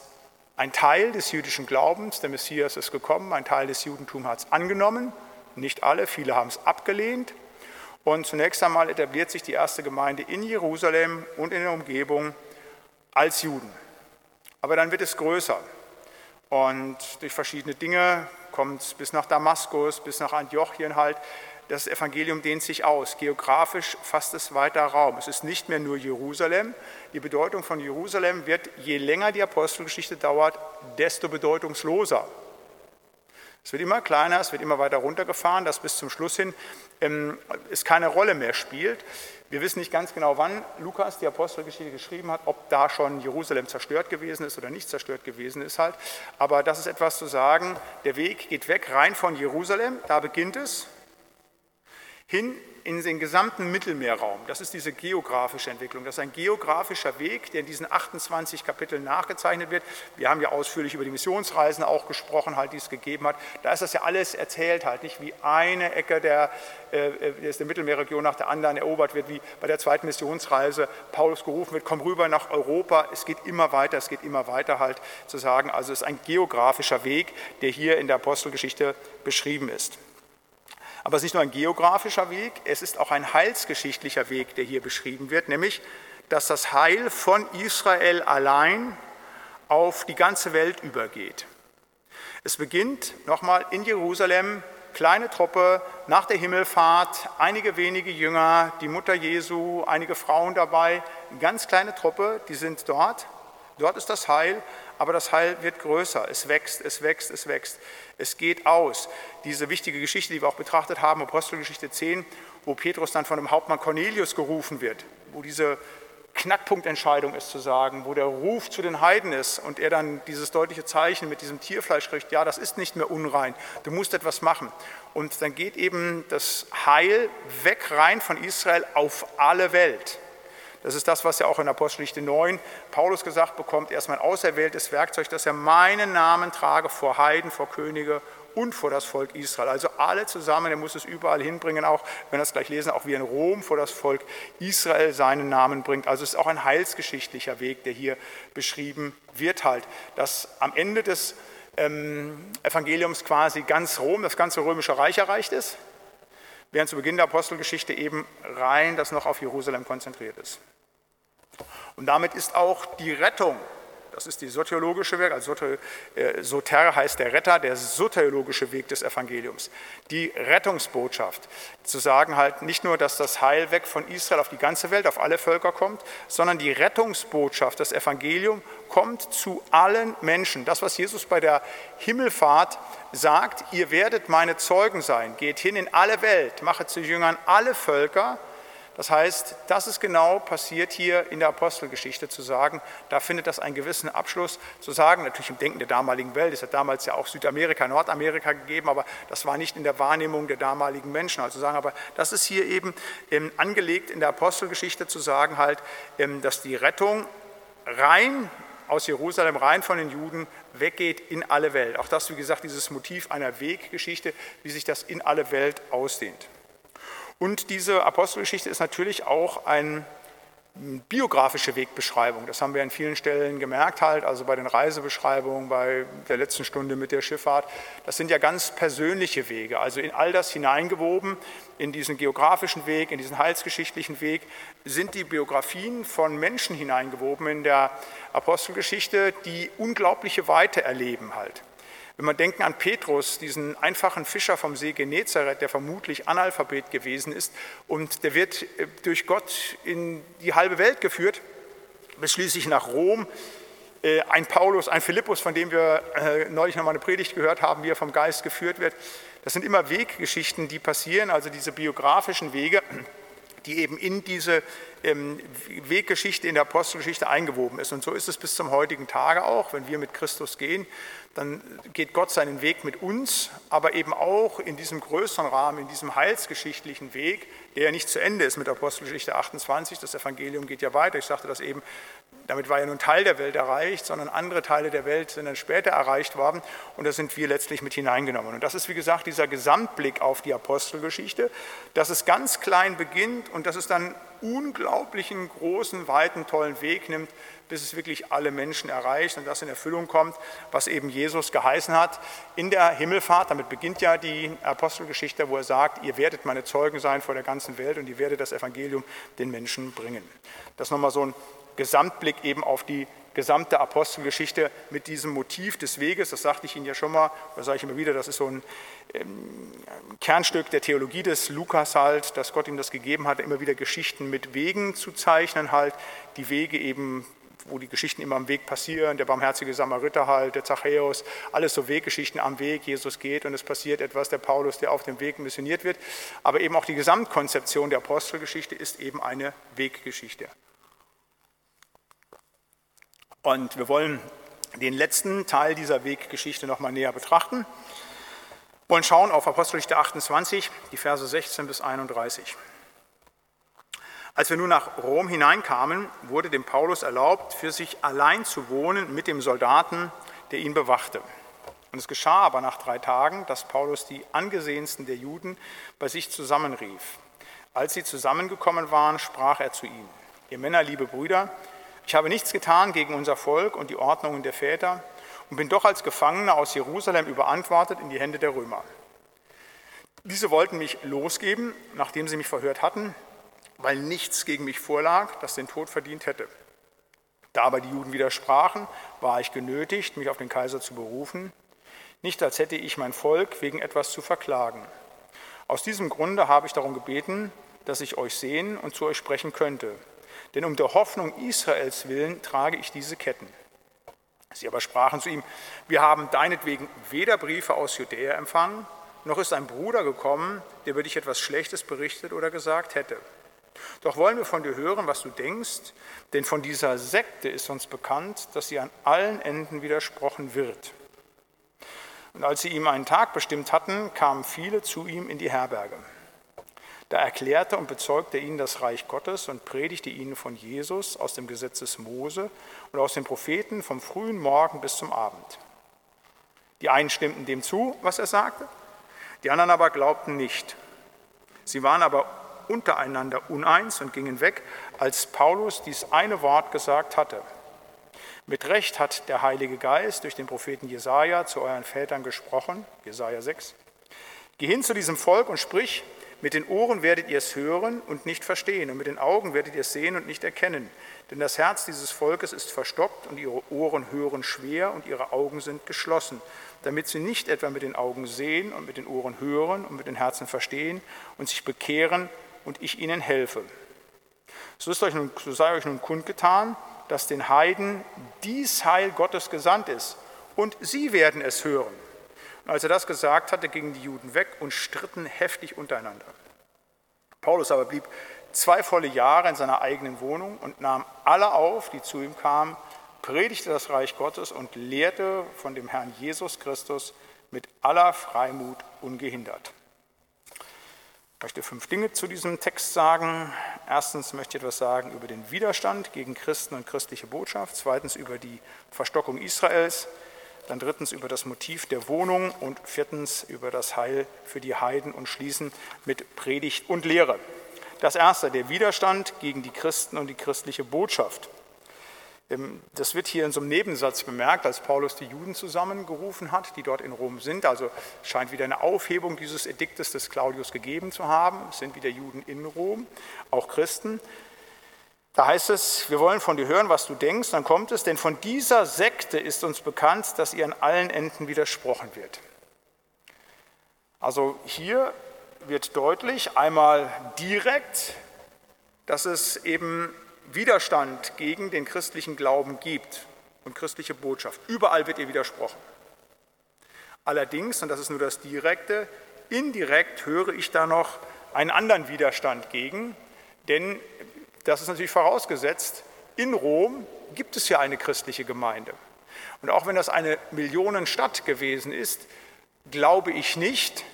ein Teil des jüdischen Glaubens. Der Messias ist gekommen, ein Teil des Judentums hat es angenommen. Nicht alle, viele haben es abgelehnt. Und zunächst einmal etabliert sich die erste Gemeinde in Jerusalem und in der Umgebung als Juden. Aber dann wird es größer. Und durch verschiedene Dinge kommt es bis nach Damaskus, bis nach Antiochien halt. Das Evangelium dehnt sich aus. Geografisch fasst es weiter Raum. Es ist nicht mehr nur Jerusalem. Die Bedeutung von Jerusalem wird, je länger die Apostelgeschichte dauert, desto bedeutungsloser. Es wird immer kleiner, es wird immer weiter runtergefahren, dass bis zum Schluss hin ähm, es keine Rolle mehr spielt. Wir wissen nicht ganz genau, wann Lukas die Apostelgeschichte geschrieben hat, ob da schon Jerusalem zerstört gewesen ist oder nicht zerstört gewesen ist halt. Aber das ist etwas zu sagen, der Weg geht weg rein von Jerusalem, da beginnt es, hin in den gesamten Mittelmeerraum. Das ist diese geografische Entwicklung. Das ist ein geografischer Weg, der in diesen 28 Kapiteln nachgezeichnet wird. Wir haben ja ausführlich über die Missionsreisen auch gesprochen, halt, die es gegeben hat. Da ist das ja alles erzählt, halt nicht wie eine Ecke der, äh, der Mittelmeerregion nach der anderen erobert wird, wie bei der zweiten Missionsreise Paulus gerufen wird, komm rüber nach Europa. Es geht immer weiter, es geht immer weiter halt zu sagen. Also es ist ein geografischer Weg, der hier in der Apostelgeschichte beschrieben ist. Aber es ist nicht nur ein geografischer Weg, es ist auch ein heilsgeschichtlicher Weg, der hier beschrieben wird, nämlich, dass das Heil von Israel allein auf die ganze Welt übergeht. Es beginnt nochmal in Jerusalem, kleine Truppe, nach der Himmelfahrt, einige wenige Jünger, die Mutter Jesu, einige Frauen dabei, ganz kleine Truppe, die sind dort. Dort ist das Heil, aber das Heil wird größer. Es wächst, es wächst, es wächst. Es geht aus. Diese wichtige Geschichte, die wir auch betrachtet haben, Apostelgeschichte 10, wo Petrus dann von dem Hauptmann Cornelius gerufen wird, wo diese Knackpunktentscheidung ist zu sagen, wo der Ruf zu den Heiden ist und er dann dieses deutliche Zeichen mit diesem Tierfleisch kriegt, ja, das ist nicht mehr unrein, du musst etwas machen. Und dann geht eben das Heil weg rein von Israel auf alle Welt. Das ist das, was ja auch in Apostelgeschichte 9 Paulus gesagt bekommt, er ist mein auserwähltes Werkzeug, dass er meinen Namen trage vor Heiden, vor Könige und vor das Volk Israel. Also alle zusammen, er muss es überall hinbringen, auch wenn wir das gleich lesen, auch wie in Rom vor das Volk Israel seinen Namen bringt. Also es ist auch ein heilsgeschichtlicher Weg, der hier beschrieben wird halt, dass am Ende des ähm, Evangeliums quasi ganz Rom, das ganze römische Reich erreicht ist, während zu Beginn der Apostelgeschichte eben rein das noch auf Jerusalem konzentriert ist. Und damit ist auch die Rettung das ist die soteriologische Weg, also äh, Soter heißt der Retter, der soteriologische Weg des Evangeliums. Die Rettungsbotschaft, zu sagen halt nicht nur, dass das Heil weg von Israel auf die ganze Welt, auf alle Völker kommt, sondern die Rettungsbotschaft, das Evangelium kommt zu allen Menschen. Das, was Jesus bei der Himmelfahrt sagt, ihr werdet meine Zeugen sein, geht hin in alle Welt, mache zu Jüngern alle Völker, das heißt, das ist genau passiert hier in der Apostelgeschichte zu sagen, da findet das einen gewissen Abschluss zu sagen, natürlich im Denken der damaligen Welt, es hat damals ja auch Südamerika, Nordamerika gegeben, aber das war nicht in der Wahrnehmung der damaligen Menschen. Also sagen, aber das ist hier eben ähm, angelegt in der Apostelgeschichte zu sagen halt, ähm, dass die Rettung rein aus Jerusalem, rein von den Juden, weggeht in alle Welt. Auch das, wie gesagt, dieses Motiv einer Weggeschichte, wie sich das in alle Welt ausdehnt. Und diese Apostelgeschichte ist natürlich auch eine biografische Wegbeschreibung. Das haben wir an vielen Stellen gemerkt, halt, also bei den Reisebeschreibungen, bei der letzten Stunde mit der Schifffahrt. Das sind ja ganz persönliche Wege, also in all das hineingewoben, in diesen geografischen Weg, in diesen heilsgeschichtlichen Weg, sind die Biografien von Menschen hineingewoben in der Apostelgeschichte, die unglaubliche Weite erleben halt. Wenn wir denken an Petrus, diesen einfachen Fischer vom See Genezareth, der vermutlich Analphabet gewesen ist und der wird äh, durch Gott in die halbe Welt geführt, bis schließlich nach Rom. Äh, ein Paulus, ein Philippus, von dem wir äh, neulich noch mal eine Predigt gehört haben, wie er vom Geist geführt wird. Das sind immer Weggeschichten, die passieren, also diese biografischen Wege, die eben in diese ähm, Weggeschichte in der Apostelgeschichte eingewoben ist. Und so ist es bis zum heutigen Tage auch, wenn wir mit Christus gehen, dann geht Gott seinen Weg mit uns, aber eben auch in diesem größeren Rahmen, in diesem heilsgeschichtlichen Weg, der ja nicht zu Ende ist mit Apostelgeschichte 28. Das Evangelium geht ja weiter. Ich sagte das eben, damit war ja nur ein Teil der Welt erreicht, sondern andere Teile der Welt sind dann später erreicht worden und da sind wir letztlich mit hineingenommen. Und das ist, wie gesagt, dieser Gesamtblick auf die Apostelgeschichte, dass es ganz klein beginnt und dass es dann unglaublichen, großen, weiten, tollen Weg nimmt, bis es wirklich alle Menschen erreicht und das in Erfüllung kommt, was eben Jesus geheißen hat in der Himmelfahrt. Damit beginnt ja die Apostelgeschichte, wo er sagt, ihr werdet meine Zeugen sein vor der ganzen Welt und ihr werdet das Evangelium den Menschen bringen. Das ist nochmal so ein Gesamtblick eben auf die gesamte Apostelgeschichte mit diesem Motiv des Weges. Das sagte ich Ihnen ja schon mal, das sage ich immer wieder, das ist so ein ähm, Kernstück der Theologie des Lukas halt, dass Gott ihm das gegeben hat, immer wieder Geschichten mit Wegen zu zeichnen halt, die Wege eben wo die Geschichten immer am Weg passieren, der barmherzige Samariter halt, der Zachäus, alles so Weggeschichten am Weg, Jesus geht und es passiert etwas, der Paulus, der auf dem Weg missioniert wird. Aber eben auch die Gesamtkonzeption der Apostelgeschichte ist eben eine Weggeschichte. Und wir wollen den letzten Teil dieser Weggeschichte nochmal näher betrachten. Wir wollen schauen auf Apostelgeschichte 28, die Verse 16 bis 31. Als wir nun nach Rom hineinkamen, wurde dem Paulus erlaubt, für sich allein zu wohnen mit dem Soldaten, der ihn bewachte. Und es geschah aber nach drei Tagen, dass Paulus die angesehensten der Juden bei sich zusammenrief. Als sie zusammengekommen waren, sprach er zu ihnen, ihr Männer, liebe Brüder, ich habe nichts getan gegen unser Volk und die Ordnungen der Väter und bin doch als Gefangener aus Jerusalem überantwortet in die Hände der Römer. Diese wollten mich losgeben, nachdem sie mich verhört hatten, weil nichts gegen mich vorlag, das den Tod verdient hätte. Da aber die Juden widersprachen, war ich genötigt, mich auf den Kaiser zu berufen, nicht als hätte ich mein Volk wegen etwas zu verklagen. Aus diesem Grunde habe ich darum gebeten, dass ich euch sehen und zu euch sprechen könnte. Denn um der Hoffnung Israels willen trage ich diese Ketten. Sie aber sprachen zu ihm, wir haben deinetwegen weder Briefe aus Judäa empfangen, noch ist ein Bruder gekommen, der über dich etwas Schlechtes berichtet oder gesagt hätte. Doch wollen wir von dir hören, was du denkst, denn von dieser Sekte ist uns bekannt, dass sie an allen Enden widersprochen wird. Und als sie ihm einen Tag bestimmt hatten, kamen viele zu ihm in die Herberge. Da erklärte und bezeugte ihnen das Reich Gottes und predigte ihnen von Jesus aus dem Gesetz des Mose und aus den Propheten vom frühen Morgen bis zum Abend. Die einen stimmten dem zu, was er sagte, die anderen aber glaubten nicht. Sie waren aber untereinander uneins und gingen weg, als Paulus dies eine Wort gesagt hatte. Mit Recht hat der Heilige Geist durch den Propheten Jesaja zu euren Vätern gesprochen, Jesaja 6. Geh hin zu diesem Volk und sprich, mit den Ohren werdet ihr es hören und nicht verstehen, und mit den Augen werdet ihr es sehen und nicht erkennen. Denn das Herz dieses Volkes ist verstockt und ihre Ohren hören schwer und ihre Augen sind geschlossen, damit sie nicht etwa mit den Augen sehen und mit den Ohren hören und mit den Herzen verstehen und sich bekehren und ich ihnen helfe. So, ist euch nun, so sei euch nun kundgetan, dass den Heiden dies Heil Gottes gesandt ist und sie werden es hören. Und als er das gesagt hatte, gingen die Juden weg und stritten heftig untereinander. Paulus aber blieb zwei volle Jahre in seiner eigenen Wohnung und nahm alle auf, die zu ihm kamen, predigte das Reich Gottes und lehrte von dem Herrn Jesus Christus mit aller Freimut ungehindert. Ich möchte fünf Dinge zu diesem Text sagen. Erstens möchte ich etwas sagen über den Widerstand gegen Christen und christliche Botschaft. Zweitens über die Verstockung Israels dann drittens über das Motiv der Wohnung und viertens über das Heil für die Heiden und schließen mit Predigt und Lehre. Das erste, der Widerstand gegen die Christen und die christliche Botschaft. Das wird hier in so einem Nebensatz bemerkt, als Paulus die Juden zusammengerufen hat, die dort in Rom sind. Also scheint wieder eine Aufhebung dieses Ediktes des Claudius gegeben zu haben. Es sind wieder Juden in Rom, auch Christen. Da heißt es, wir wollen von dir hören, was du denkst. Dann kommt es, denn von dieser Sekte ist uns bekannt, dass ihr an allen Enden widersprochen wird. Also hier wird deutlich, einmal direkt, dass es eben Widerstand gegen den christlichen Glauben gibt und christliche Botschaft. Überall wird ihr widersprochen. Allerdings, und das ist nur das Direkte, indirekt höre ich da noch einen anderen Widerstand gegen, denn das ist natürlich vorausgesetzt, in Rom gibt es ja eine christliche Gemeinde. Und auch wenn das eine Millionenstadt gewesen ist, glaube ich nicht,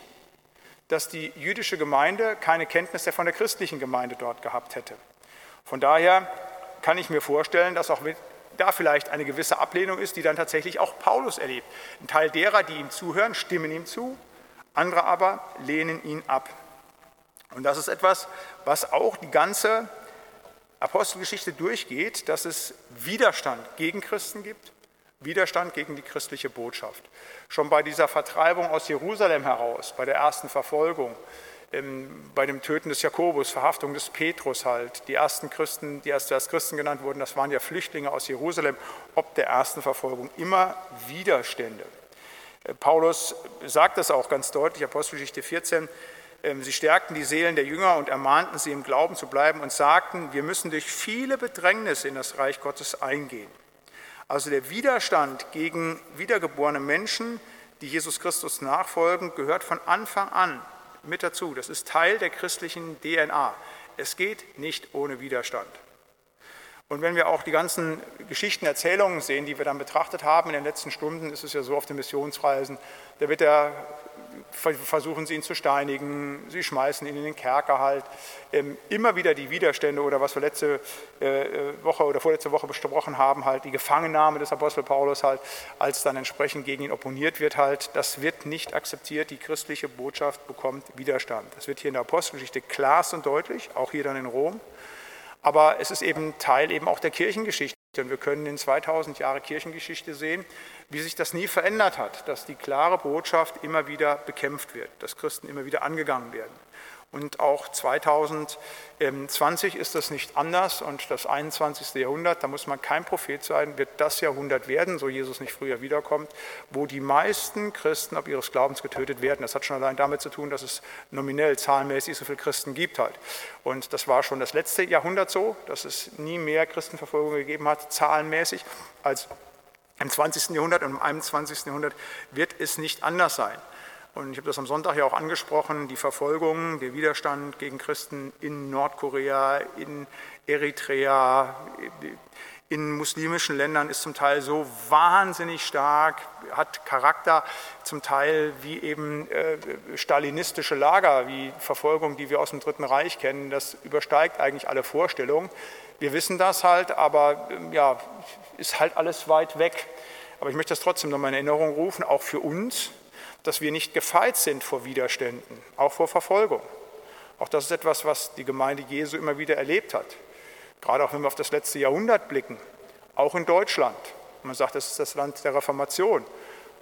dass die jüdische Gemeinde keine Kenntnis von der christlichen Gemeinde dort gehabt hätte. Von daher kann ich mir vorstellen, dass auch da vielleicht eine gewisse Ablehnung ist, die dann tatsächlich auch Paulus erlebt. Ein Teil derer, die ihm zuhören, stimmen ihm zu, andere aber lehnen ihn ab. Und das ist etwas, was auch die ganze Apostelgeschichte durchgeht, dass es Widerstand gegen Christen gibt, Widerstand gegen die christliche Botschaft. Schon bei dieser Vertreibung aus Jerusalem heraus, bei der ersten Verfolgung, bei dem Töten des Jakobus, Verhaftung des Petrus halt, die ersten Christen, die erst als Christen genannt wurden, das waren ja Flüchtlinge aus Jerusalem, ob der ersten Verfolgung, immer Widerstände. Äh, Paulus sagt das auch ganz deutlich, Apostelgeschichte 14, ähm, sie stärkten die Seelen der Jünger und ermahnten sie im Glauben zu bleiben und sagten, wir müssen durch viele Bedrängnisse in das Reich Gottes eingehen. Also der Widerstand gegen wiedergeborene Menschen, die Jesus Christus nachfolgen, gehört von Anfang an mit dazu. Das ist Teil der christlichen DNA. Es geht nicht ohne Widerstand. Und wenn wir auch die ganzen Geschichten, Erzählungen sehen, die wir dann betrachtet haben in den letzten Stunden, ist es ja so auf den Missionsreisen, da wird der versuchen sie ihn zu steinigen, sie schmeißen ihn in den Kerker halt. Ähm, immer wieder die Widerstände oder was wir letzte äh, äh, Woche oder vorletzte Woche besprochen haben, halt die Gefangennahme des Apostel Paulus halt, als dann entsprechend gegen ihn opponiert wird halt, das wird nicht akzeptiert. Die christliche Botschaft bekommt Widerstand. Das wird hier in der Apostelgeschichte klar und deutlich, auch hier dann in Rom. Aber es ist eben Teil eben auch der Kirchengeschichte. Und wir können in 2000 Jahre Kirchengeschichte sehen, wie sich das nie verändert hat, dass die klare Botschaft immer wieder bekämpft wird, dass Christen immer wieder angegangen werden. Und auch 2020 ist das nicht anders und das 21. Jahrhundert, da muss man kein Prophet sein, wird das Jahrhundert werden, so Jesus nicht früher wiederkommt, wo die meisten Christen ob ihres Glaubens getötet werden. Das hat schon allein damit zu tun, dass es nominell zahlenmäßig so viele Christen gibt halt. Und das war schon das letzte Jahrhundert so, dass es nie mehr Christenverfolgung gegeben hat, zahlenmäßig, als Im 20. Jahrhundert und im 21. Jahrhundert wird es nicht anders sein. Und ich habe das am Sonntag ja auch angesprochen, die Verfolgung, der Widerstand gegen Christen in Nordkorea, in Eritrea, in muslimischen Ländern ist zum Teil so wahnsinnig stark, hat Charakter zum Teil wie eben äh, stalinistische Lager, wie Verfolgung, die wir aus dem Dritten Reich kennen. Das übersteigt eigentlich alle Vorstellungen. Wir wissen das halt, aber äh, ja, ist halt alles weit weg. Aber ich möchte das trotzdem nochmal in Erinnerung rufen, auch für uns, dass wir nicht gefeit sind vor Widerständen, auch vor Verfolgung. Auch das ist etwas, was die Gemeinde Jesu immer wieder erlebt hat. Gerade auch wenn wir auf das letzte Jahrhundert blicken, auch in Deutschland. Man sagt, das ist das Land der Reformation.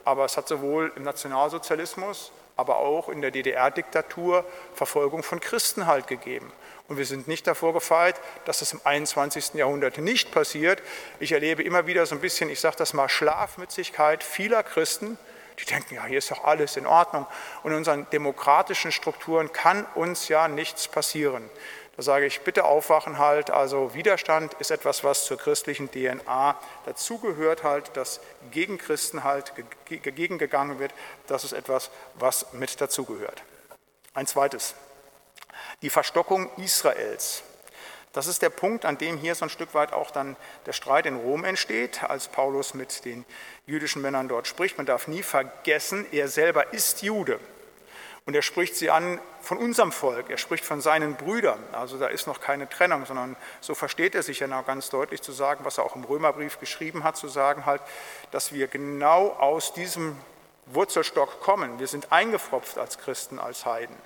Aber es hat sowohl im Nationalsozialismus, aber auch in der DDR-Diktatur Verfolgung von Christen halt gegeben. Und wir sind nicht davor gefeit, dass das im 21. Jahrhundert nicht passiert. Ich erlebe immer wieder so ein bisschen, ich sage das mal, Schlafmützigkeit vieler Christen, die denken, ja, hier ist doch alles in Ordnung. Und in unseren demokratischen Strukturen kann uns ja nichts passieren. Da sage ich, bitte aufwachen halt. Also Widerstand ist etwas, was zur christlichen DNA dazugehört halt, dass gegen Christen halt gegengegangen wird. Das ist etwas, was mit dazugehört. Ein zweites, die Verstockung Israels. Das ist der Punkt, an dem hier so ein Stück weit auch dann der Streit in Rom entsteht, als Paulus mit den jüdischen Männern dort spricht. Man darf nie vergessen, er selber ist Jude. Und er spricht sie an von unserem Volk, er spricht von seinen Brüdern. Also da ist noch keine Trennung, sondern so versteht er sich ja noch ganz deutlich zu sagen, was er auch im Römerbrief geschrieben hat, zu sagen halt, dass wir genau aus diesem Wurzelstock kommen. Wir sind eingefropft als Christen, als Heiden.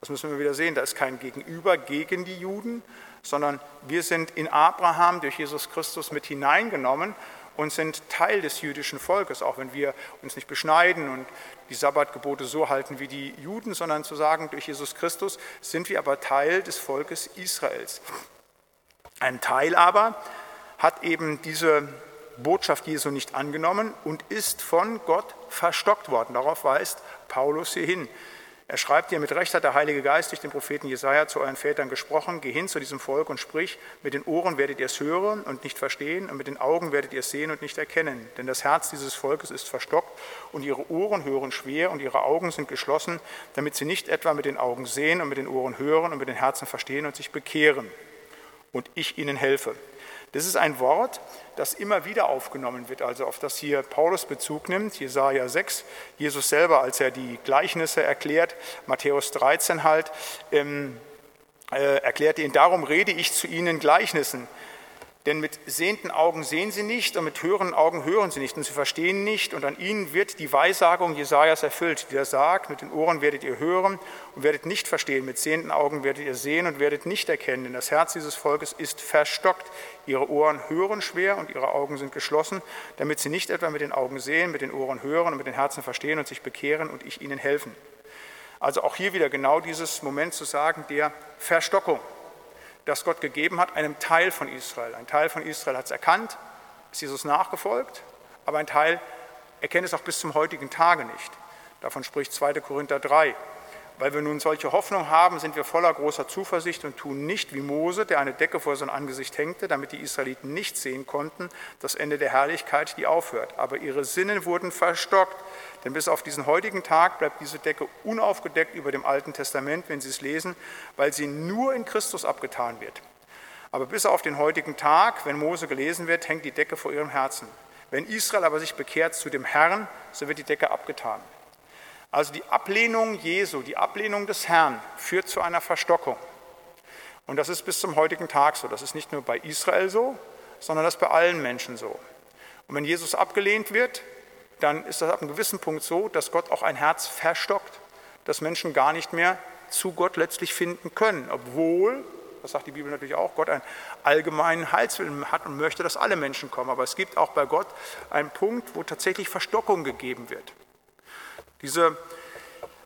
Das müssen wir wieder sehen. Da ist kein Gegenüber gegen die Juden, sondern wir sind in Abraham durch Jesus Christus mit hineingenommen und sind Teil des jüdischen Volkes, auch wenn wir uns nicht beschneiden und die Sabbatgebote so halten wie die Juden, sondern zu sagen, durch Jesus Christus sind wir aber Teil des Volkes Israels. Ein Teil aber hat eben diese Botschaft Jesu nicht angenommen und ist von Gott verstockt worden. Darauf weist Paulus hier hin. Er schreibt hier, mit Recht hat der Heilige Geist durch den Propheten Jesaja zu euren Vätern gesprochen, geh hin zu diesem Volk und sprich, mit den Ohren werdet ihr es hören und nicht verstehen und mit den Augen werdet ihr es sehen und nicht erkennen. Denn das Herz dieses Volkes ist verstockt und ihre Ohren hören schwer und ihre Augen sind geschlossen, damit sie nicht etwa mit den Augen sehen und mit den Ohren hören und mit den Herzen verstehen und sich bekehren und ich ihnen helfe. Das ist ein Wort, das immer wieder aufgenommen wird, also auf das hier Paulus Bezug nimmt, Jesaja 6, Jesus selber, als er die Gleichnisse erklärt, Matthäus 13 halt, ähm, äh, erklärt ihn, darum rede ich zu ihnen Gleichnissen, denn mit sehenden Augen sehen sie nicht und mit hörenden Augen hören sie nicht und sie verstehen nicht. Und an ihnen wird die Weissagung Jesajas erfüllt, die er sagt: Mit den Ohren werdet ihr hören und werdet nicht verstehen. Mit sehenden Augen werdet ihr sehen und werdet nicht erkennen. Denn das Herz dieses Volkes ist verstockt. Ihre Ohren hören schwer und ihre Augen sind geschlossen, damit sie nicht etwa mit den Augen sehen, mit den Ohren hören und mit den Herzen verstehen und sich bekehren und ich ihnen helfen. Also auch hier wieder genau dieses Moment zu sagen der Verstockung das Gott gegeben hat, einem Teil von Israel. Ein Teil von Israel hat es erkannt, ist Jesus nachgefolgt, aber ein Teil erkennt es auch bis zum heutigen Tage nicht. Davon spricht 2. Korinther 3. Weil wir nun solche Hoffnung haben, sind wir voller großer Zuversicht und tun nicht wie Mose, der eine Decke vor sein Angesicht hängte, damit die Israeliten nicht sehen konnten, das Ende der Herrlichkeit, die aufhört. Aber ihre Sinnen wurden verstockt, denn bis auf diesen heutigen Tag bleibt diese Decke unaufgedeckt über dem Alten Testament, wenn Sie es lesen, weil sie nur in Christus abgetan wird. Aber bis auf den heutigen Tag, wenn Mose gelesen wird, hängt die Decke vor ihrem Herzen. Wenn Israel aber sich bekehrt zu dem Herrn, so wird die Decke abgetan. Also die Ablehnung Jesu, die Ablehnung des Herrn führt zu einer Verstockung. Und das ist bis zum heutigen Tag so. Das ist nicht nur bei Israel so, sondern das ist bei allen Menschen so. Und wenn Jesus abgelehnt wird, dann ist das ab einem gewissen Punkt so, dass Gott auch ein Herz verstockt, dass Menschen gar nicht mehr zu Gott letztlich finden können, obwohl, das sagt die Bibel natürlich auch, Gott einen allgemeinen Heilswillen hat und möchte, dass alle Menschen kommen. Aber es gibt auch bei Gott einen Punkt, wo tatsächlich Verstockung gegeben wird. Diese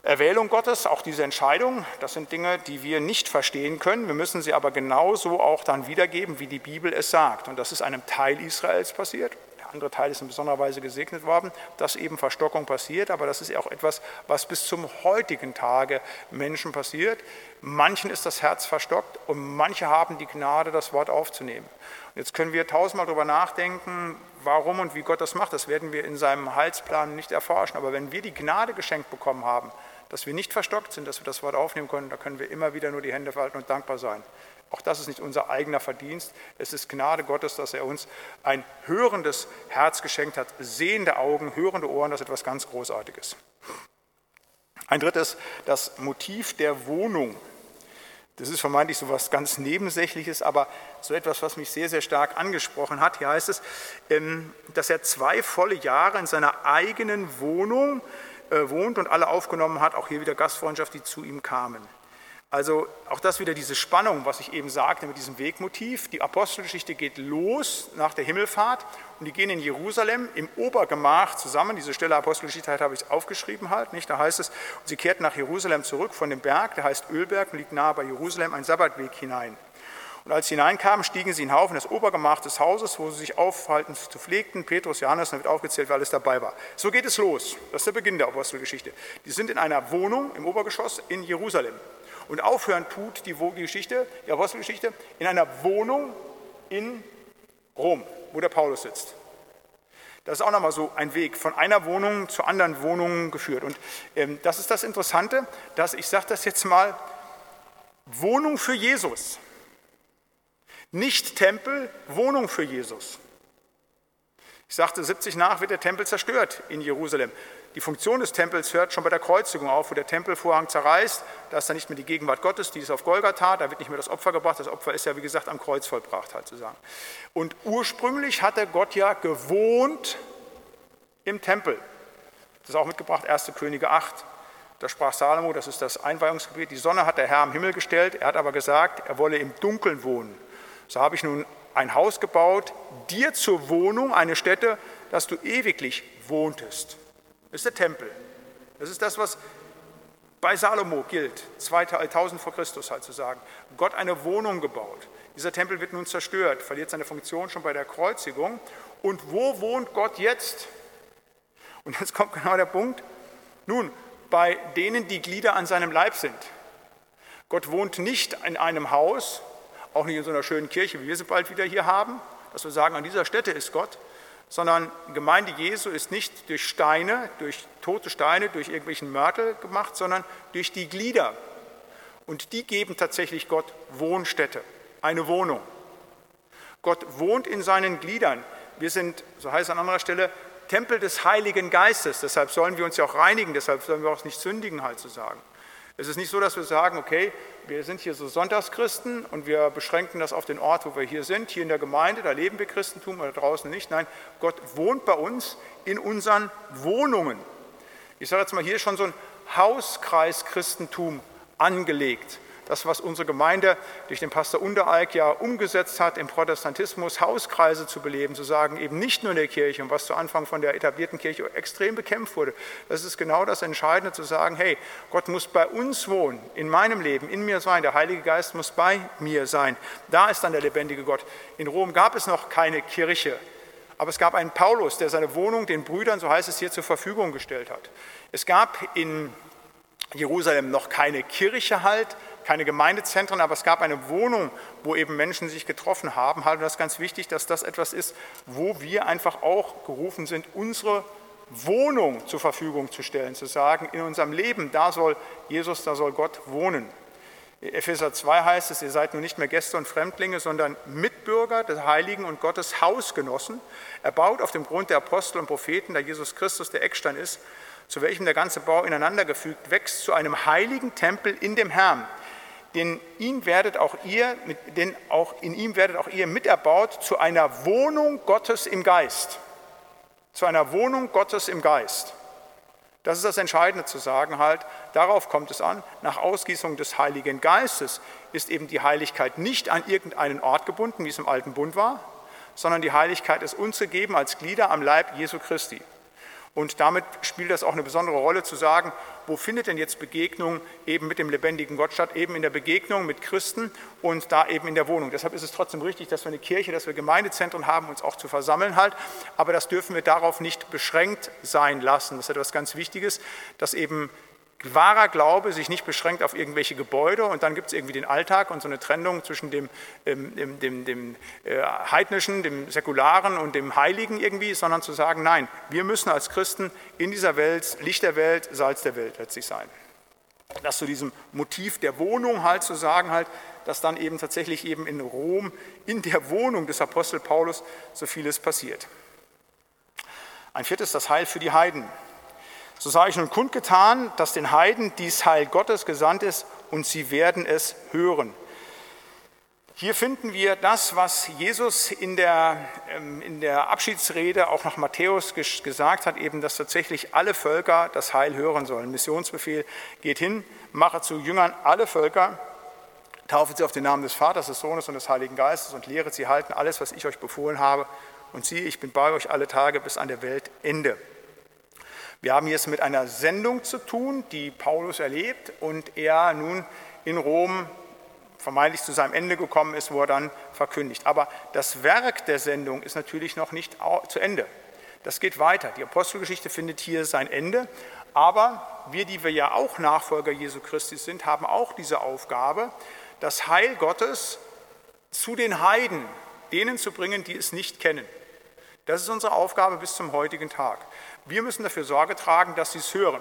Erwählung Gottes, auch diese Entscheidung, das sind Dinge, die wir nicht verstehen können. Wir müssen sie aber genauso auch dann wiedergeben, wie die Bibel es sagt. Und das ist einem Teil Israels passiert, andere Teil ist in besonderer Weise gesegnet worden, dass eben Verstockung passiert, aber das ist auch etwas, was bis zum heutigen Tage Menschen passiert. Manchen ist das Herz verstockt und manche haben die Gnade, das Wort aufzunehmen. Jetzt können wir tausendmal darüber nachdenken, warum und wie Gott das macht. Das werden wir in seinem Heilsplan nicht erforschen. Aber wenn wir die Gnade geschenkt bekommen haben, dass wir nicht verstockt sind, dass wir das Wort aufnehmen können, da können wir immer wieder nur die Hände verhalten und dankbar sein. Auch das ist nicht unser eigener Verdienst. Es ist Gnade Gottes, dass er uns ein hörendes Herz geschenkt hat, sehende Augen, hörende Ohren, das ist etwas ganz Großartiges. Ein drittes, das Motiv der Wohnung. Das ist vermeintlich so etwas ganz Nebensächliches, aber so etwas, was mich sehr, sehr stark angesprochen hat. Hier heißt es, ähm, dass er zwei volle Jahre in seiner eigenen Wohnung äh, wohnt und alle aufgenommen hat, auch hier wieder Gastfreundschaft, die zu ihm kamen. Also auch das wieder diese Spannung, was ich eben sagte mit diesem Wegmotiv. Die Apostelgeschichte geht los nach der Himmelfahrt und die gehen in Jerusalem im Obergemach zusammen. Diese Stelle Apostelgeschichte habe ich aufgeschrieben halt, nicht? Da heißt es, sie kehrten nach Jerusalem zurück von dem Berg, der heißt Ölberg und liegt nahe bei Jerusalem, ein Sabbatweg hinein. Und als sie hineinkamen, stiegen sie in Haufen das Obergemach des Hauses, wo sie sich aufhalten zu pflegten. Petrus, Johannes, dann wird aufgezählt, wer alles dabei war. So geht es los. Das ist der Beginn der Apostelgeschichte. Die sind in einer Wohnung im Obergeschoss in Jerusalem. Und aufhören tut die Geschichte, die Apostelgeschichte, in einer Wohnung in Rom, wo der Paulus sitzt. Das ist auch nochmal so ein Weg von einer Wohnung zu anderen Wohnungen geführt. Und ähm, das ist das Interessante, dass ich sage das jetzt mal, Wohnung für Jesus. Nicht Tempel, Wohnung für Jesus. Ich sagte, 70 nach wird der Tempel zerstört in Jerusalem. Die Funktion des Tempels hört schon bei der Kreuzigung auf, wo der Tempelvorhang zerreißt. Da ist dann nicht mehr die Gegenwart Gottes, die ist auf Golgatha, da wird nicht mehr das Opfer gebracht. Das Opfer ist ja, wie gesagt, am Kreuz vollbracht, halt zu sagen. Und ursprünglich hatte Gott ja gewohnt im Tempel. Das ist auch mitgebracht, 1. Könige 8. Da sprach Salomo, das ist das Einweihungsgebet, die Sonne hat der Herr am Himmel gestellt, er hat aber gesagt, er wolle im Dunkeln wohnen. So habe ich nun ein Haus gebaut, dir zur Wohnung, eine Stätte, dass du ewiglich wohntest. Das ist der Tempel. Das ist das, was bei Salomo gilt, 2000 vor Christus halt zu sagen. Gott eine Wohnung gebaut. Dieser Tempel wird nun zerstört, verliert seine Funktion schon bei der Kreuzigung. Und wo wohnt Gott jetzt? Und jetzt kommt genau der Punkt. Nun, bei denen, die Glieder an seinem Leib sind. Gott wohnt nicht in einem Haus, auch nicht in so einer schönen Kirche, wie wir sie bald wieder hier haben, dass wir sagen, an dieser Stätte ist Gott, sondern Gemeinde Jesu ist nicht durch Steine, durch tote Steine, durch irgendwelchen Mörtel gemacht, sondern durch die Glieder. Und die geben tatsächlich Gott Wohnstätte, eine Wohnung. Gott wohnt in seinen Gliedern. Wir sind, so heißt es an anderer Stelle, Tempel des Heiligen Geistes. Deshalb sollen wir uns ja auch reinigen, deshalb sollen wir auch nicht sündigen, halt zu sagen. Es ist nicht so, dass wir sagen, okay, wir sind hier so Sonntagschristen und wir beschränken das auf den Ort, wo wir hier sind, hier in der Gemeinde, da leben wir Christentum oder draußen nicht. Nein, Gott wohnt bei uns in unseren Wohnungen. Ich sage jetzt mal, hier ist schon so ein Hauskreis Christentum angelegt das, was unsere Gemeinde durch den Pastor Unteralk ja umgesetzt hat, im Protestantismus Hauskreise zu beleben, zu sagen, eben nicht nur in der Kirche und was zu Anfang von der etablierten Kirche extrem bekämpft wurde. Das ist genau das Entscheidende, zu sagen, hey, Gott muss bei uns wohnen, in meinem Leben, in mir sein, der Heilige Geist muss bei mir sein. Da ist dann der lebendige Gott. In Rom gab es noch keine Kirche, aber es gab einen Paulus, der seine Wohnung den Brüdern, so heißt es hier, zur Verfügung gestellt hat. Es gab in Jerusalem noch keine Kirche halt, keine Gemeindezentren, aber es gab eine Wohnung, wo eben Menschen sich getroffen haben. Halt, und das ganz wichtig, dass das etwas ist, wo wir einfach auch gerufen sind, unsere Wohnung zur Verfügung zu stellen, zu sagen, in unserem Leben, da soll Jesus, da soll Gott wohnen. Epheser 2 heißt es, ihr seid nun nicht mehr Gäste und Fremdlinge, sondern Mitbürger des Heiligen und Gottes Hausgenossen, erbaut auf dem Grund der Apostel und Propheten, da Jesus Christus der Eckstein ist, zu welchem der ganze Bau ineinandergefügt wächst zu einem heiligen Tempel in dem Herrn, denn ihn werdet auch ihr, denn auch in ihm werdet auch ihr miterbaut zu einer Wohnung Gottes im Geist. Zu einer Wohnung Gottes im Geist. Das ist das Entscheidende zu sagen halt, darauf kommt es an, nach Ausgießung des Heiligen Geistes ist eben die Heiligkeit nicht an irgendeinen Ort gebunden, wie es im alten Bund war, sondern die Heiligkeit ist uns gegeben als Glieder am Leib Jesu Christi. Und damit spielt das auch eine besondere Rolle zu sagen, wo findet denn jetzt Begegnung eben mit dem lebendigen Gott statt? Eben in der Begegnung mit Christen und da eben in der Wohnung. Deshalb ist es trotzdem richtig, dass wir eine Kirche, dass wir Gemeindezentren haben, uns auch zu versammeln halt. Aber das dürfen wir darauf nicht beschränkt sein lassen. Das ist etwas ganz Wichtiges, dass eben wahrer Glaube sich nicht beschränkt auf irgendwelche Gebäude und dann gibt es irgendwie den Alltag und so eine Trennung zwischen dem, ähm, dem, dem, dem äh, heidnischen, dem säkularen und dem Heiligen irgendwie, sondern zu sagen, nein, wir müssen als Christen in dieser Welt Licht der Welt, Salz der Welt letztlich sein. Das zu diesem Motiv der Wohnung halt zu sagen halt, dass dann eben tatsächlich eben in Rom, in der Wohnung des Apostel Paulus so vieles passiert. Ein viertes, das Heil für die Heiden. So sage ich nun kundgetan, dass den Heiden dies Heil Gottes gesandt ist und sie werden es hören. Hier finden wir das, was Jesus in der, ähm, in der Abschiedsrede auch nach Matthäus gesagt hat, eben, dass tatsächlich alle Völker das Heil hören sollen. Missionsbefehl geht hin, mache zu Jüngern alle Völker, taufe sie auf den Namen des Vaters, des Sohnes und des Heiligen Geistes und lehre sie halten alles, was ich euch befohlen habe. Und siehe, ich bin bei euch alle Tage bis an der Weltende. Wir haben jetzt mit einer Sendung zu tun, die Paulus erlebt und er nun in Rom vermeintlich zu seinem Ende gekommen ist, wo er dann verkündigt. Aber das Werk der Sendung ist natürlich noch nicht zu Ende. Das geht weiter. Die Apostelgeschichte findet hier sein Ende. Aber wir, die wir ja auch Nachfolger Jesu Christi sind, haben auch diese Aufgabe, das Heil Gottes zu den Heiden, denen zu bringen, die es nicht kennen. Das ist unsere Aufgabe bis zum heutigen Tag. Wir müssen dafür Sorge tragen, dass sie es hören.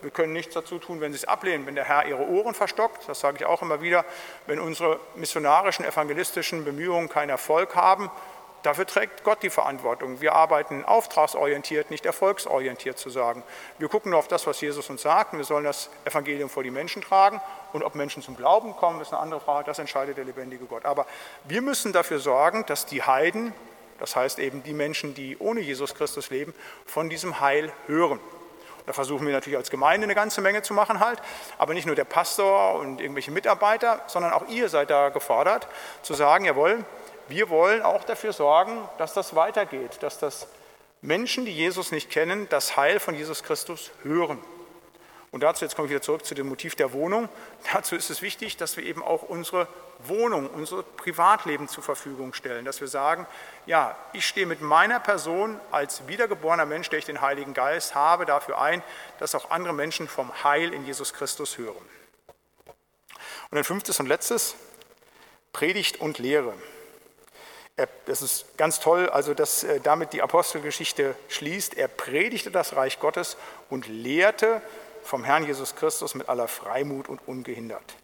Wir können nichts dazu tun, wenn sie es ablehnen, wenn der Herr ihre Ohren verstockt. Das sage ich auch immer wieder. Wenn unsere missionarischen, evangelistischen Bemühungen keinen Erfolg haben, dafür trägt Gott die Verantwortung. Wir arbeiten auftragsorientiert, nicht erfolgsorientiert zu sagen. Wir gucken nur auf das, was Jesus uns sagt. Und wir sollen das Evangelium vor die Menschen tragen. Und ob Menschen zum Glauben kommen, ist eine andere Frage. Das entscheidet der lebendige Gott. Aber wir müssen dafür sorgen, dass die Heiden das heißt eben die Menschen, die ohne Jesus Christus leben, von diesem Heil hören. Da versuchen wir natürlich als Gemeinde eine ganze Menge zu machen halt, aber nicht nur der Pastor und irgendwelche Mitarbeiter, sondern auch ihr seid da gefordert zu sagen, jawohl, wir wollen auch dafür sorgen, dass das weitergeht, dass das Menschen, die Jesus nicht kennen, das Heil von Jesus Christus hören. Und dazu, jetzt komme ich wieder zurück zu dem Motiv der Wohnung, dazu ist es wichtig, dass wir eben auch unsere Wohnung, unser Privatleben zur Verfügung stellen, dass wir sagen, ja, ich stehe mit meiner Person als wiedergeborener Mensch, der ich den Heiligen Geist habe, dafür ein, dass auch andere Menschen vom Heil in Jesus Christus hören. Und ein fünftes und letztes, Predigt und Lehre. Das ist ganz toll, also dass äh, damit die Apostelgeschichte schließt. Er predigte das Reich Gottes und lehrte vom Herrn Jesus Christus mit aller Freimut und ungehindert.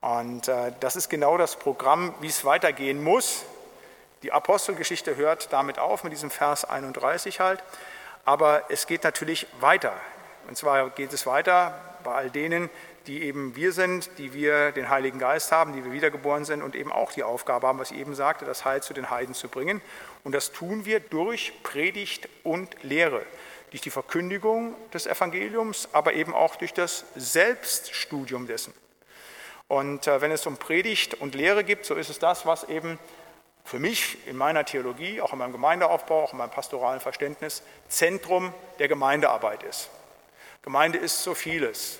Und äh, das ist genau das Programm, wie es weitergehen muss. Die Apostelgeschichte hört damit auf, mit diesem Vers 31 halt. Aber es geht natürlich weiter. Und zwar geht es weiter bei all denen, die eben wir sind, die wir den Heiligen Geist haben, die wir wiedergeboren sind und eben auch die Aufgabe haben, was ich eben sagte, das Heil zu den Heiden zu bringen. Und das tun wir durch Predigt und Lehre durch die Verkündigung des Evangeliums, aber eben auch durch das Selbststudium dessen. Und äh, wenn es um Predigt und Lehre gibt, so ist es das, was eben für mich in meiner Theologie, auch in meinem Gemeindeaufbau, auch in meinem pastoralen Verständnis Zentrum der Gemeindearbeit ist. Gemeinde ist so vieles.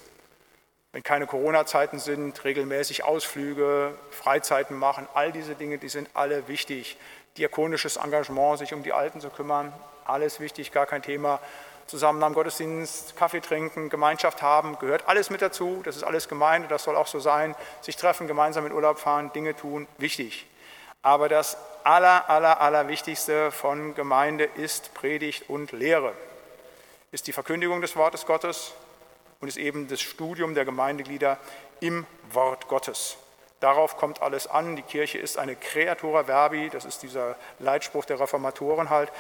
Wenn keine Corona-Zeiten sind, regelmäßig Ausflüge, Freizeiten machen, all diese Dinge, die sind alle wichtig. Diakonisches Engagement, sich um die Alten zu kümmern, alles wichtig, gar kein Thema. Zusammen am Gottesdienst, Kaffee trinken, Gemeinschaft haben, gehört alles mit dazu. Das ist alles Gemeinde, das soll auch so sein. Sich treffen, gemeinsam in Urlaub fahren, Dinge tun, wichtig. Aber das aller, aller, aller Wichtigste von Gemeinde ist Predigt und Lehre. Ist die Verkündigung des Wortes Gottes und ist eben das Studium der Gemeindeglieder im Wort Gottes. Darauf kommt alles an. Die Kirche ist eine Creatura Verbi, das ist dieser Leitspruch der Reformatoren halt,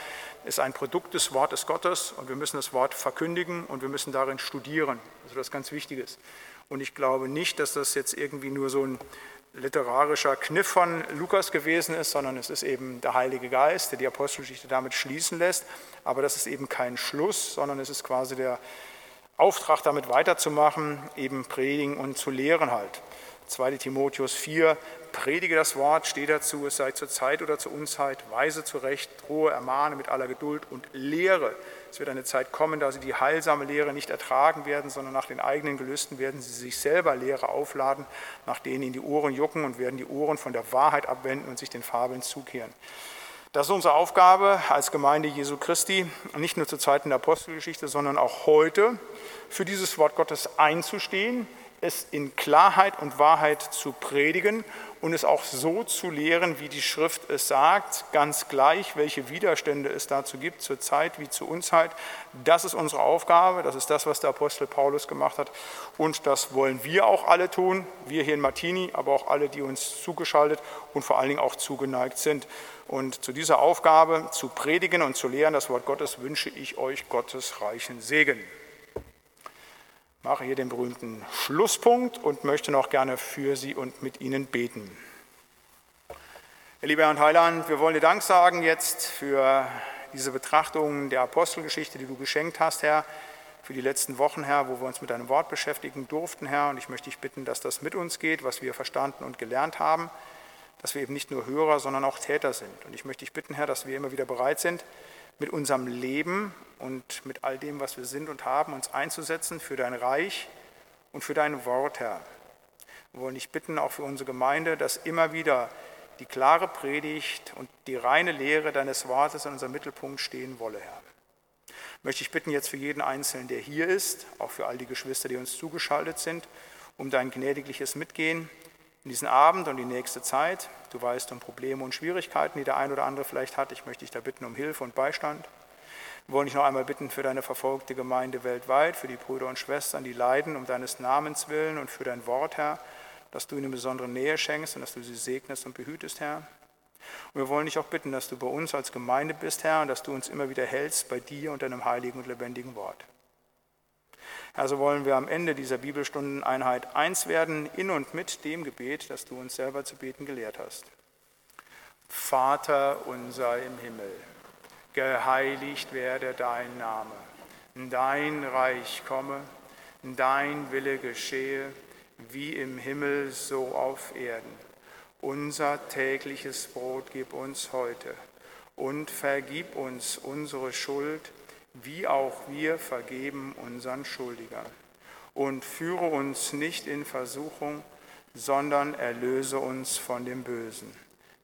ist ein Produkt des Wortes Gottes und wir müssen das Wort verkündigen und wir müssen darin studieren. Also das ist ganz Wichtiges. Und ich glaube nicht, dass das jetzt irgendwie nur so ein literarischer Kniff von Lukas gewesen ist, sondern es ist eben der Heilige Geist, der die Apostelgeschichte damit schließen lässt. Aber das ist eben kein Schluss, sondern es ist quasi der Auftrag, damit weiterzumachen, eben predigen und zu lehren halt. 2 Timotheus 4, predige das Wort, stehe dazu, es sei zur Zeit oder zur Unzeit, weise zurecht, drohe, ermahne mit aller Geduld und lehre Es wird eine Zeit kommen, da sie die heilsame Lehre nicht ertragen werden, sondern nach den eigenen Gelüsten werden sie sich selber Lehre aufladen, nach denen ihnen die Ohren jucken und werden die Ohren von der Wahrheit abwenden und sich den Fabeln zukehren. Das ist unsere Aufgabe als Gemeinde Jesu Christi, nicht nur zu Zeiten der Apostelgeschichte, sondern auch heute für dieses Wort Gottes einzustehen, es in Klarheit und Wahrheit zu predigen und es auch so zu lehren, wie die Schrift es sagt, ganz gleich, welche Widerstände es dazu gibt, zur Zeit wie zur Unzeit. Das ist unsere Aufgabe, das ist das, was der Apostel Paulus gemacht hat und das wollen wir auch alle tun, wir hier in Martini, aber auch alle, die uns zugeschaltet und vor allen Dingen auch zugeneigt sind. Und zu dieser Aufgabe, zu predigen und zu lehren, das Wort Gottes, wünsche ich euch Gottes reichen Segen mache hier den berühmten Schlusspunkt und möchte noch gerne für Sie und mit Ihnen beten. Lieber Herr und Heiland, wir wollen dir Dank sagen jetzt für diese Betrachtung der Apostelgeschichte, die du geschenkt hast, Herr, für die letzten Wochen, Herr, wo wir uns mit deinem Wort beschäftigen durften, Herr. Und ich möchte dich bitten, dass das mit uns geht, was wir verstanden und gelernt haben, dass wir eben nicht nur Hörer, sondern auch Täter sind. Und ich möchte dich bitten, Herr, dass wir immer wieder bereit sind, mit unserem Leben und mit all dem, was wir sind und haben, uns einzusetzen für dein Reich und für dein Wort, Herr. Wir wollen dich bitten, auch für unsere Gemeinde, dass immer wieder die klare Predigt und die reine Lehre deines Wortes in unserem Mittelpunkt stehen wolle, Herr. Möchte ich bitten jetzt für jeden Einzelnen, der hier ist, auch für all die Geschwister, die uns zugeschaltet sind, um dein gnädigliches Mitgehen in diesen Abend und die nächste Zeit. Du weißt um Probleme und Schwierigkeiten, die der ein oder andere vielleicht hat. Ich möchte dich da bitten um Hilfe und Beistand. Wir wollen dich noch einmal bitten für deine verfolgte Gemeinde weltweit, für die Brüder und Schwestern, die leiden um deines Namens willen und für dein Wort, Herr, dass du ihnen besondere Nähe schenkst und dass du sie segnest und behütest, Herr. Und wir wollen dich auch bitten, dass du bei uns als Gemeinde bist, Herr, und dass du uns immer wieder hältst bei dir und deinem heiligen und lebendigen Wort. Also wollen wir am Ende dieser Bibelstundeneinheit eins werden, in und mit dem Gebet, das du uns selber zu beten gelehrt hast. Vater unser im Himmel, geheiligt werde dein Name, dein Reich komme, dein Wille geschehe, wie im Himmel so auf Erden. Unser tägliches Brot gib uns heute und vergib uns unsere Schuld, wie auch wir vergeben unseren Schuldigern. Und führe uns nicht in Versuchung, sondern erlöse uns von dem Bösen.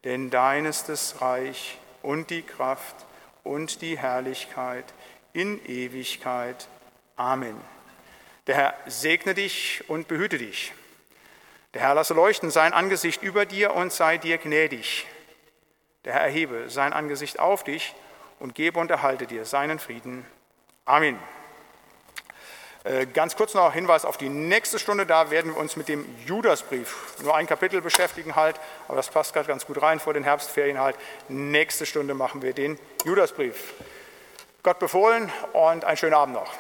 Denn dein ist das Reich und die Kraft und die Herrlichkeit in Ewigkeit. Amen. Der Herr segne dich und behüte dich. Der Herr lasse leuchten sein Angesicht über dir und sei dir gnädig. Der Herr erhebe sein Angesicht auf dich und gebe und erhalte dir seinen Frieden. Amen. Äh, ganz kurz noch Hinweis auf die nächste Stunde. Da werden wir uns mit dem Judasbrief, nur ein Kapitel beschäftigen halt, aber das passt gerade ganz gut rein vor den Herbstferien halt. Nächste Stunde machen wir den Judasbrief. Gott befohlen und einen schönen Abend noch.